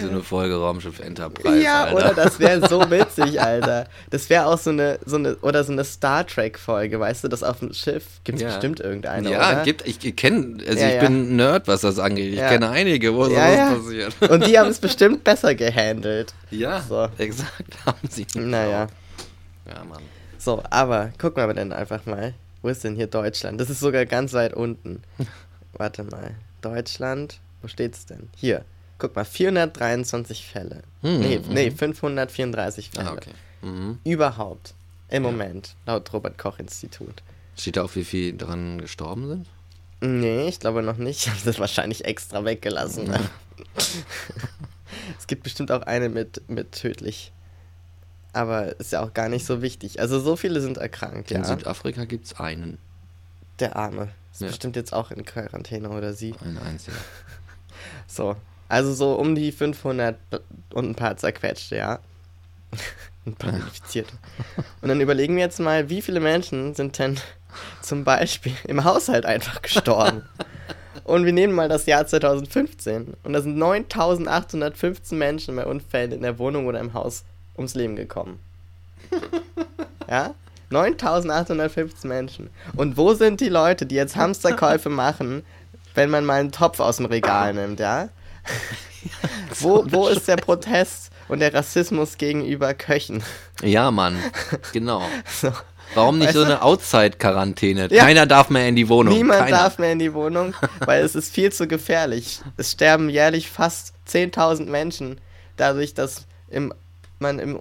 So eine Folge Raumschiff Enterprise. Ja, Alter. oder das wäre so witzig, Alter. Das wäre auch so eine, so eine, oder so eine Star Trek-Folge, weißt du, das auf dem Schiff gibt es Ja. bestimmt irgendeine, ja, oder? gibt, ich kenne, also Ja, ich ja. bin ein Nerd, was das angeht. Ich kenne einige, wo sowas passiert. Und die haben es bestimmt besser gehandelt. Ja, So. exakt, haben sie. Naja. Ja, Mann. So, aber gucken wir denn einfach mal. Wo ist denn hier Deutschland? Das ist sogar ganz weit unten. Warte mal. Deutschland, wo steht's denn? Hier. Guck mal, 423 Fälle. Hm, nee, mhm. nee, 534 Fälle. Ah, okay. Mhm. Überhaupt. Im Moment, laut Robert-Koch-Institut. Steht da auch, wie viel dran gestorben sind? Nee, ich glaube noch nicht. Ich habe das wahrscheinlich extra weggelassen. es gibt bestimmt auch eine mit, mit tödlich. Aber ist ja auch gar nicht so wichtig. Also so viele sind erkrankt, In ja. Südafrika gibt es einen. Der Arme. Ist Ja. bestimmt jetzt auch in Quarantäne oder sie. Ein einziger. So. Also so um die 500 und ein paar zerquetschte, ja. ein paar infizierte. Und dann überlegen wir jetzt mal, wie viele Menschen sind denn zum Beispiel im Haushalt einfach gestorben? Und wir nehmen mal das Jahr 2015. Und da sind 9815 Menschen bei Unfällen in der Wohnung oder im Haus ums Leben gekommen. Ja? 9815 Menschen. Und wo sind die Leute, die jetzt Hamsterkäufe machen, wenn man mal einen Topf aus dem Regal nimmt, ja? wo, wo ist der Protest und der Rassismus gegenüber Köchen? Ja, Mann, genau. So. Warum nicht Weißt so eine Outside-Quarantäne? Ja. Keiner darf mehr in die Wohnung. Niemand Keiner. darf mehr in die Wohnung, weil es ist viel zu gefährlich. Es sterben jährlich fast 10.000 Menschen dadurch, dass im, man im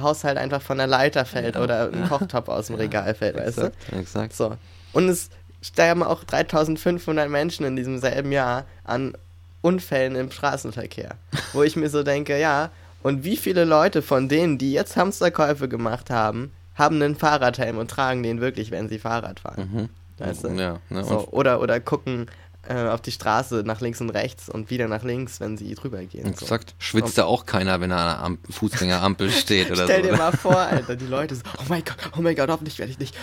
Haushalt einfach von der Leiter fällt oder ein Kochtopf aus dem Regal fällt, weißt du? Exakt, exakt. So. Und es sterben auch 3500 Menschen in diesem selben Jahr an Unfällen im Straßenverkehr. Wo ich mir so denke, ja, und wie viele Leute von denen, die jetzt Hamsterkäufe gemacht haben, haben einen Fahrradhelm und tragen den wirklich, wenn sie Fahrrad fahren. Mhm. Weißt du? Ja, ne? So, oder, oder gucken äh, auf die Straße nach links und rechts und wieder nach links, wenn sie drüber gehen. So. Exakt. Schwitzt da auch keiner, wenn er an einer Am Fußgängerampel steht oder Stell so. dir mal vor, Alter, die Leute so, oh mein Gott, oh mein Gott, hoffentlich werde ich nicht.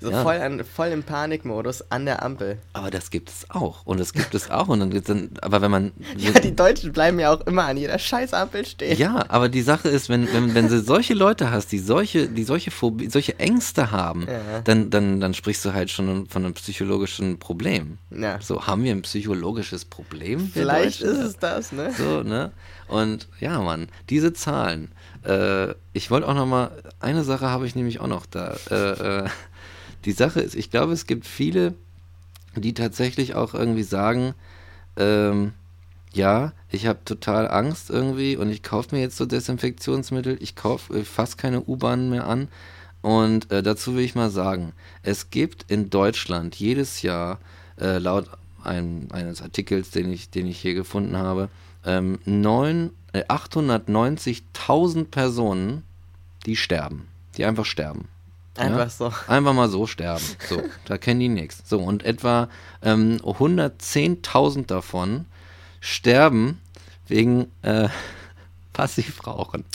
So Ja. voll, an, voll im Panikmodus an der Ampel. Aber das gibt es auch. Und das gibt es auch. Und dann aber wenn man. Ja, die Deutschen bleiben ja auch immer an jeder scheiß Ampel stehen. Ja, aber die Sache ist, wenn, wenn, wenn du solche Leute hast, die solche, die solche Phobie, solche Ängste haben, Ja. dann, dann, dann sprichst du halt schon von einem psychologischen Problem. Ja. Ja. So, haben wir ein psychologisches Problem? Vielleicht ist es das, ne? So, ne? Und ja, Mann, diese Zahlen. Äh, ich wollte auch noch mal, eine Sache habe ich nämlich auch noch da. Äh, äh, die Sache ist, ich glaube, es gibt viele, die tatsächlich auch irgendwie sagen, ähm, ja, ich habe total Angst irgendwie und ich kaufe mir jetzt so Desinfektionsmittel, ich kaufe fast keine U-Bahnen mehr an. Und äh, dazu will ich mal sagen, es gibt in Deutschland jedes Jahr, äh, laut ein, eines Artikels, den ich, den ich hier gefunden habe, ähm, äh, 890.000 Personen, die sterben, die einfach sterben. Einfach Ja? so. Einfach mal so sterben. So, da kennen die nichts. So, und etwa ähm, 110.000 davon sterben wegen äh, Passivrauchen.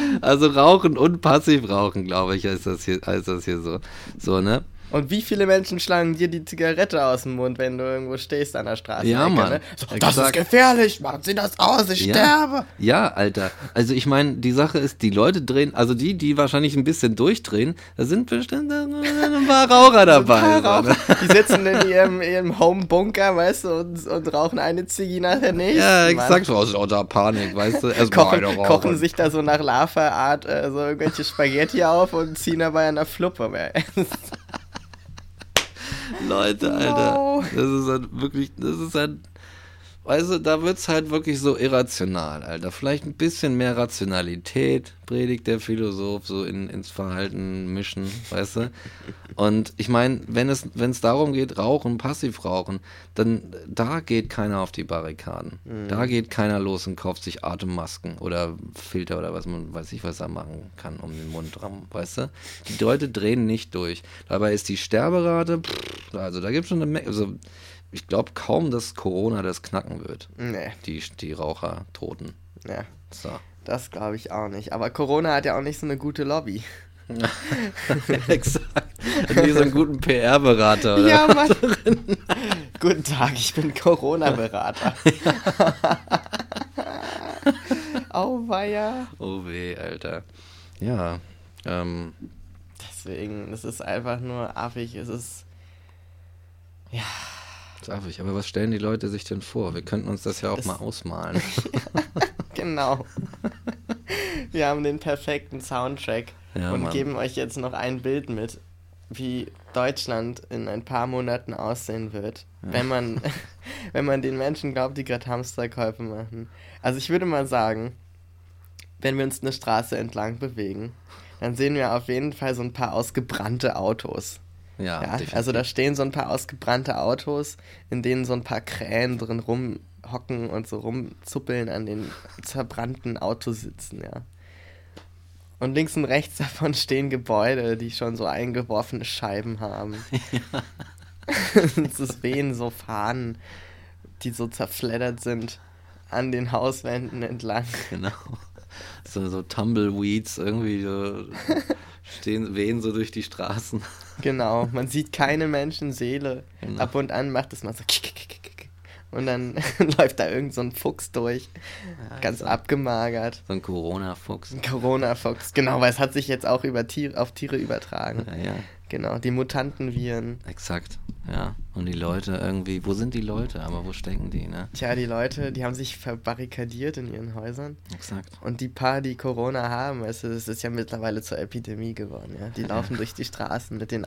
Mann. Also Rauchen und Passivrauchen, glaube ich, ist das hier, ist das hier so. So, ne? Und wie viele Menschen schlagen dir die Zigarette aus dem Mund, wenn du irgendwo stehst an der Straße? Ja, Mann. Ne? So, das ist Exakt. gefährlich, machen Sie das aus, ich Ja. sterbe. Ja, Alter. Also ich meine, die Sache ist, die Leute drehen, also die, die wahrscheinlich ein bisschen durchdrehen, da sind bestimmt ein paar Raucher dabei. Ein paar so, ne? Raucher, die sitzen in ihrem, ihrem Home-Bunker, weißt du, und, und rauchen eine Ziggy nach der nächsten. Ja, exakt. Aus lauter Panik, weißt du. Erstmal Kochen, kochen sich da so nach Lava-Art äh, so irgendwelche Spaghetti auf und ziehen dabei an der Fluppe. Leute, Alter. Wow. Das ist halt wirklich, das ist halt, weißt du, da wird's halt wirklich so irrational, Alter. Vielleicht ein bisschen mehr Rationalität predigt der Philosoph so in, ins Verhalten mischen, weißt du? Und ich meine, wenn es, wenn es darum geht, Rauchen, Passivrauchen, dann da geht keiner auf die Barrikaden. Da geht keiner los und kauft sich Atemmasken oder Filter oder was man weiß ich, was er machen kann um den Mund rum, weißt du? Die Leute drehen nicht durch. Dabei ist die Sterberate, pff, also da gibt es schon eine Menge, also ich glaube kaum, dass Corona das knacken wird. nee, Die, die Rauchertoten. ja, So. das glaube ich auch nicht. Aber Corona hat ja auch nicht so eine gute Lobby. Exakt. Wie so einen guten PR-Berater? Ja, Mann. Guten Tag, ich bin Corona-Berater. Auweia. Oh weh, Alter. Ja, ähm, Deswegen, es ist einfach nur affig. Es ist. Sag ich. Aber was stellen die Leute sich denn vor? Wir könnten uns das ja auch Das- mal ausmalen. Genau. Wir haben den perfekten Soundtrack Ja, und Mann. geben euch jetzt noch ein Bild mit, wie Deutschland in ein paar Monaten aussehen wird, wenn man wenn man den Menschen glaubt, die gerade Hamsterkäufe machen. Also ich würde mal sagen, wenn wir uns eine Straße entlang bewegen, dann sehen wir auf jeden Fall so ein paar ausgebrannte Autos. Ja, Ja, also da stehen so ein paar ausgebrannte Autos, in denen so ein paar Krähen drin rumhocken und so rumzuppeln an den zerbrannten Autositzen, ja. Und links und rechts davon stehen Gebäude, die schon so eingeworfene Scheiben haben. es wehen so Fahnen, die so zerfleddert sind, an den Hauswänden entlang. Genau. So, so Tumbleweeds irgendwie so stehen, wehen so durch die Straßen. Genau, man sieht keine Menschenseele. Genau. Ab und an macht es mal so kick, kick, kick, kick. und dann läuft da irgend so ein Fuchs durch, ganz exakt. abgemagert. So ein Corona-Fuchs. Ein Corona-Fuchs, genau, weil es hat sich jetzt auch über Tiere, auf Tiere übertragen. Ja, ja, Genau, die Mutantenviren. exakt. Ja. Und die Leute irgendwie, wo sind die Leute? Aber wo stecken die, ne? Tja, die Leute, die haben sich verbarrikadiert in ihren Häusern. Exakt. Und die paar, die Corona haben, weißt du, das ist ja mittlerweile zur Epidemie geworden, ja. Die laufen durch die Straßen mit den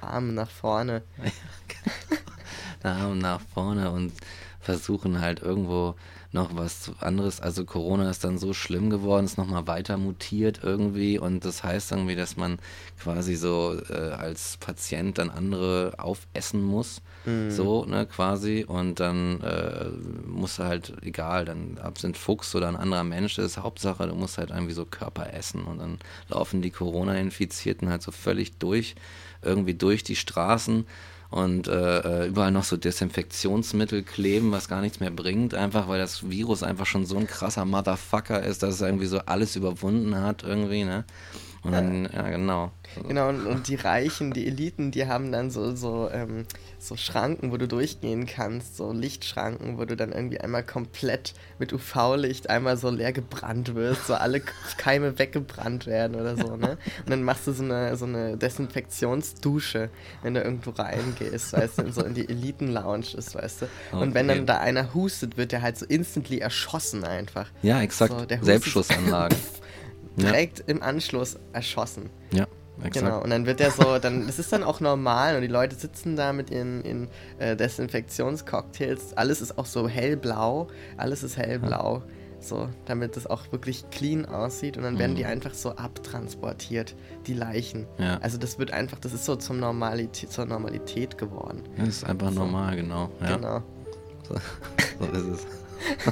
Armen nach vorne. nach und nach vorne und versuchen halt irgendwo noch was anderes. Also Corona ist dann so schlimm geworden, ist nochmal weiter mutiert irgendwie und das heißt irgendwie, dass man quasi so äh, als Patient dann andere aufessen muss. So, ne, quasi. Und dann äh, musst du halt, egal, dann ab sind Fuchs oder ein anderer Mensch, das ist Hauptsache, du musst halt irgendwie so Körper essen. Und dann laufen die Corona-Infizierten halt so völlig durch, irgendwie durch die Straßen und äh, äh, überall noch so Desinfektionsmittel kleben, was gar nichts mehr bringt, einfach weil das Virus einfach schon so ein krasser Motherfucker ist, dass es irgendwie so alles überwunden hat irgendwie, ne? Und dann, ja, genau. Genau, und, und die Reichen, die Eliten, die haben dann so, so, ähm, so Schranken, wo du durchgehen kannst, so Lichtschranken, wo du dann irgendwie einmal komplett mit UV-Licht einmal so leer gebrannt wirst, so alle Keime weggebrannt werden oder so, ne? Und dann machst du so eine, so eine Desinfektionsdusche, wenn du irgendwo reingehst, weißt du, so in die Eliten-Lounge ist, weißt du. Und okay. wenn dann da einer hustet, wird der halt so instantly erschossen einfach. Ja, exakt. So, Selbstschussanlagen. direkt ja. im Anschluss erschossen. Ja. Exakt. Genau, und dann wird der so, dann, das ist dann auch normal und die Leute sitzen da mit ihren, ihren äh, Desinfektionscocktails. Alles ist auch so hellblau, alles ist hellblau, ja. so, damit es auch wirklich clean aussieht und dann mhm. werden die mhm. einfach so abtransportiert, die Leichen. Ja. Also das wird einfach, das ist so zum Normalität, zur Normalität geworden. Das ist einfach so. normal, genau. Ja. Genau. So, so ist es.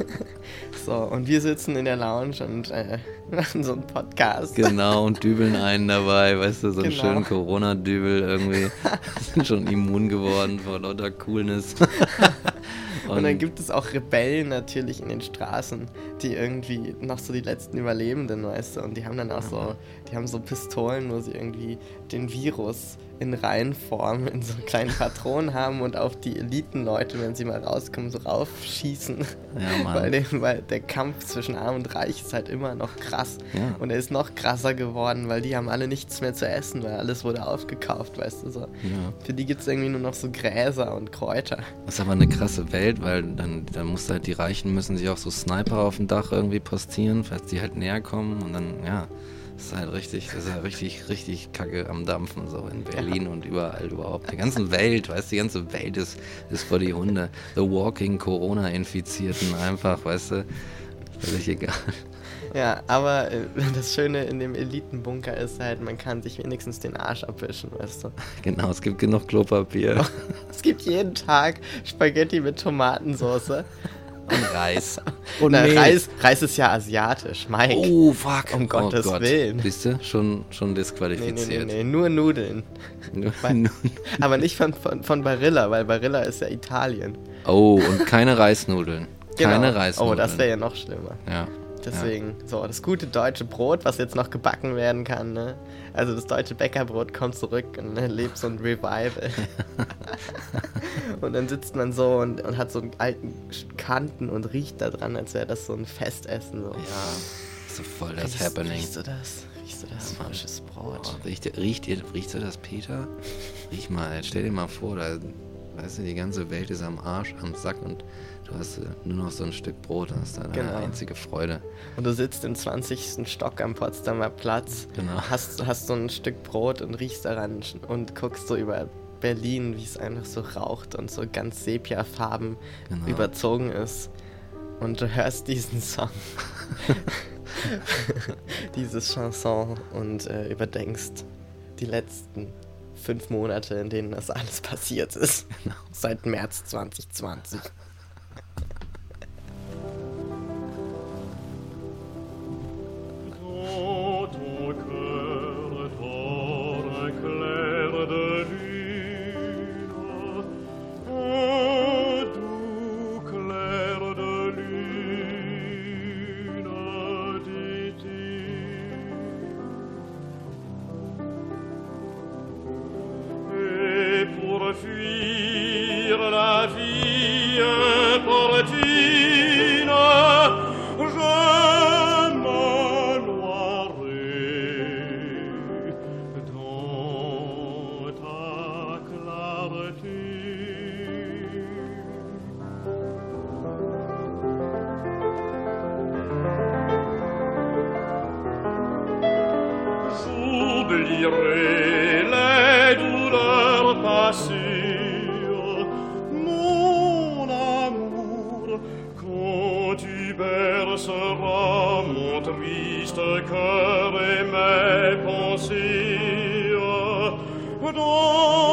so, und wir sitzen in der Lounge und äh, machen so einen Podcast. Genau, und dübeln einen dabei, weißt du, so einen genau. schönen Corona-Dübel irgendwie. sind schon immun geworden vor lauter Coolness. und, und dann gibt es auch Rebellen natürlich in den Straßen, die irgendwie noch so die letzten Überlebenden, weißt du, und die haben dann auch so, die haben so Pistolen, wo sie irgendwie den Virus in Reihenform in so kleinen Patronen haben und auf die Elitenleute, wenn sie mal rauskommen, so raufschießen. Ja, Mann. Weil, der, weil der Kampf zwischen Arm und Reich ist halt immer noch krass. Ja. Und er ist noch krasser geworden, weil die haben alle nichts mehr zu essen, weil alles wurde aufgekauft, weißt du so. Ja. Für die gibt es irgendwie nur noch so Gräser und Kräuter. Das ist aber eine krasse Welt, weil dann, dann muss halt die Reichen müssen sich auch so Sniper auf dem Dach irgendwie postieren, falls die halt näher kommen und dann, ja. Das ist halt richtig, das ist halt richtig, richtig Kacke am Dampfen, so in Berlin ja. und überall überhaupt. Die ganze Welt, weißt du, die ganze Welt ist, ist vor die Hunde. The Walking Corona-Infizierten einfach, weißt du, völlig egal. Ja, aber äh, das Schöne in dem Elitenbunker ist halt, man kann sich wenigstens den Arsch abwischen, weißt du. Genau, es gibt genug Klopapier. es gibt jeden Tag Spaghetti mit Tomatensauce. Und Reis. Und Na, Reis, Reis ist ja asiatisch, Mike. Oh, fuck. Um oh Gottes Gott. Willen. Siehst du? Schon, schon disqualifiziert. Nee, nee, nee, nee. nur Nudeln. Nur, aber nicht von, von, von Barilla, weil Barilla ist ja Italien. Oh, und keine Reisnudeln. Genau. Keine Reisnudeln. Oh, das wäre ja noch schlimmer. Ja. Deswegen, ja. so, das gute deutsche Brot, was jetzt noch gebacken werden kann, ne? Also das deutsche Bäckerbrot kommt zurück und erlebt so ein Revival. und dann sitzt man so und, und hat so einen alten Kanten und riecht da dran, als wäre das so ein Festessen. So. Ja, so voll das riechst, Happening. Riechst du das? Riechst du das ja, frisches Brot? Oh, riecht, riecht, riechst du das, Peter? Riech mal, stell dir mal vor, da, weißt du, die ganze Welt ist am Arsch, am Sack und Du hast äh, nur noch so ein Stück Brot, das ist deine genau. einzige Freude. Und du sitzt im 20. Stock am Potsdamer Platz, genau. hast, hast so ein Stück Brot und riechst daran und guckst so über Berlin, wie es einfach so raucht und so ganz Sepia-Farben genau. überzogen ist. Und du hörst diesen Song, dieses Chanson und äh, überdenkst die letzten fünf Monate, in denen das alles passiert ist. Genau. Seit März 2020. bercera mon triste cœur et mes pensées dans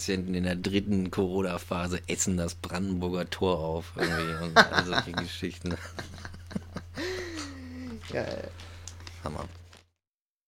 Corona-Patienten in der dritten Corona-Phase essen das Brandenburger Tor auf. Irgendwie und all solche Geschichten. Geil. Hammer.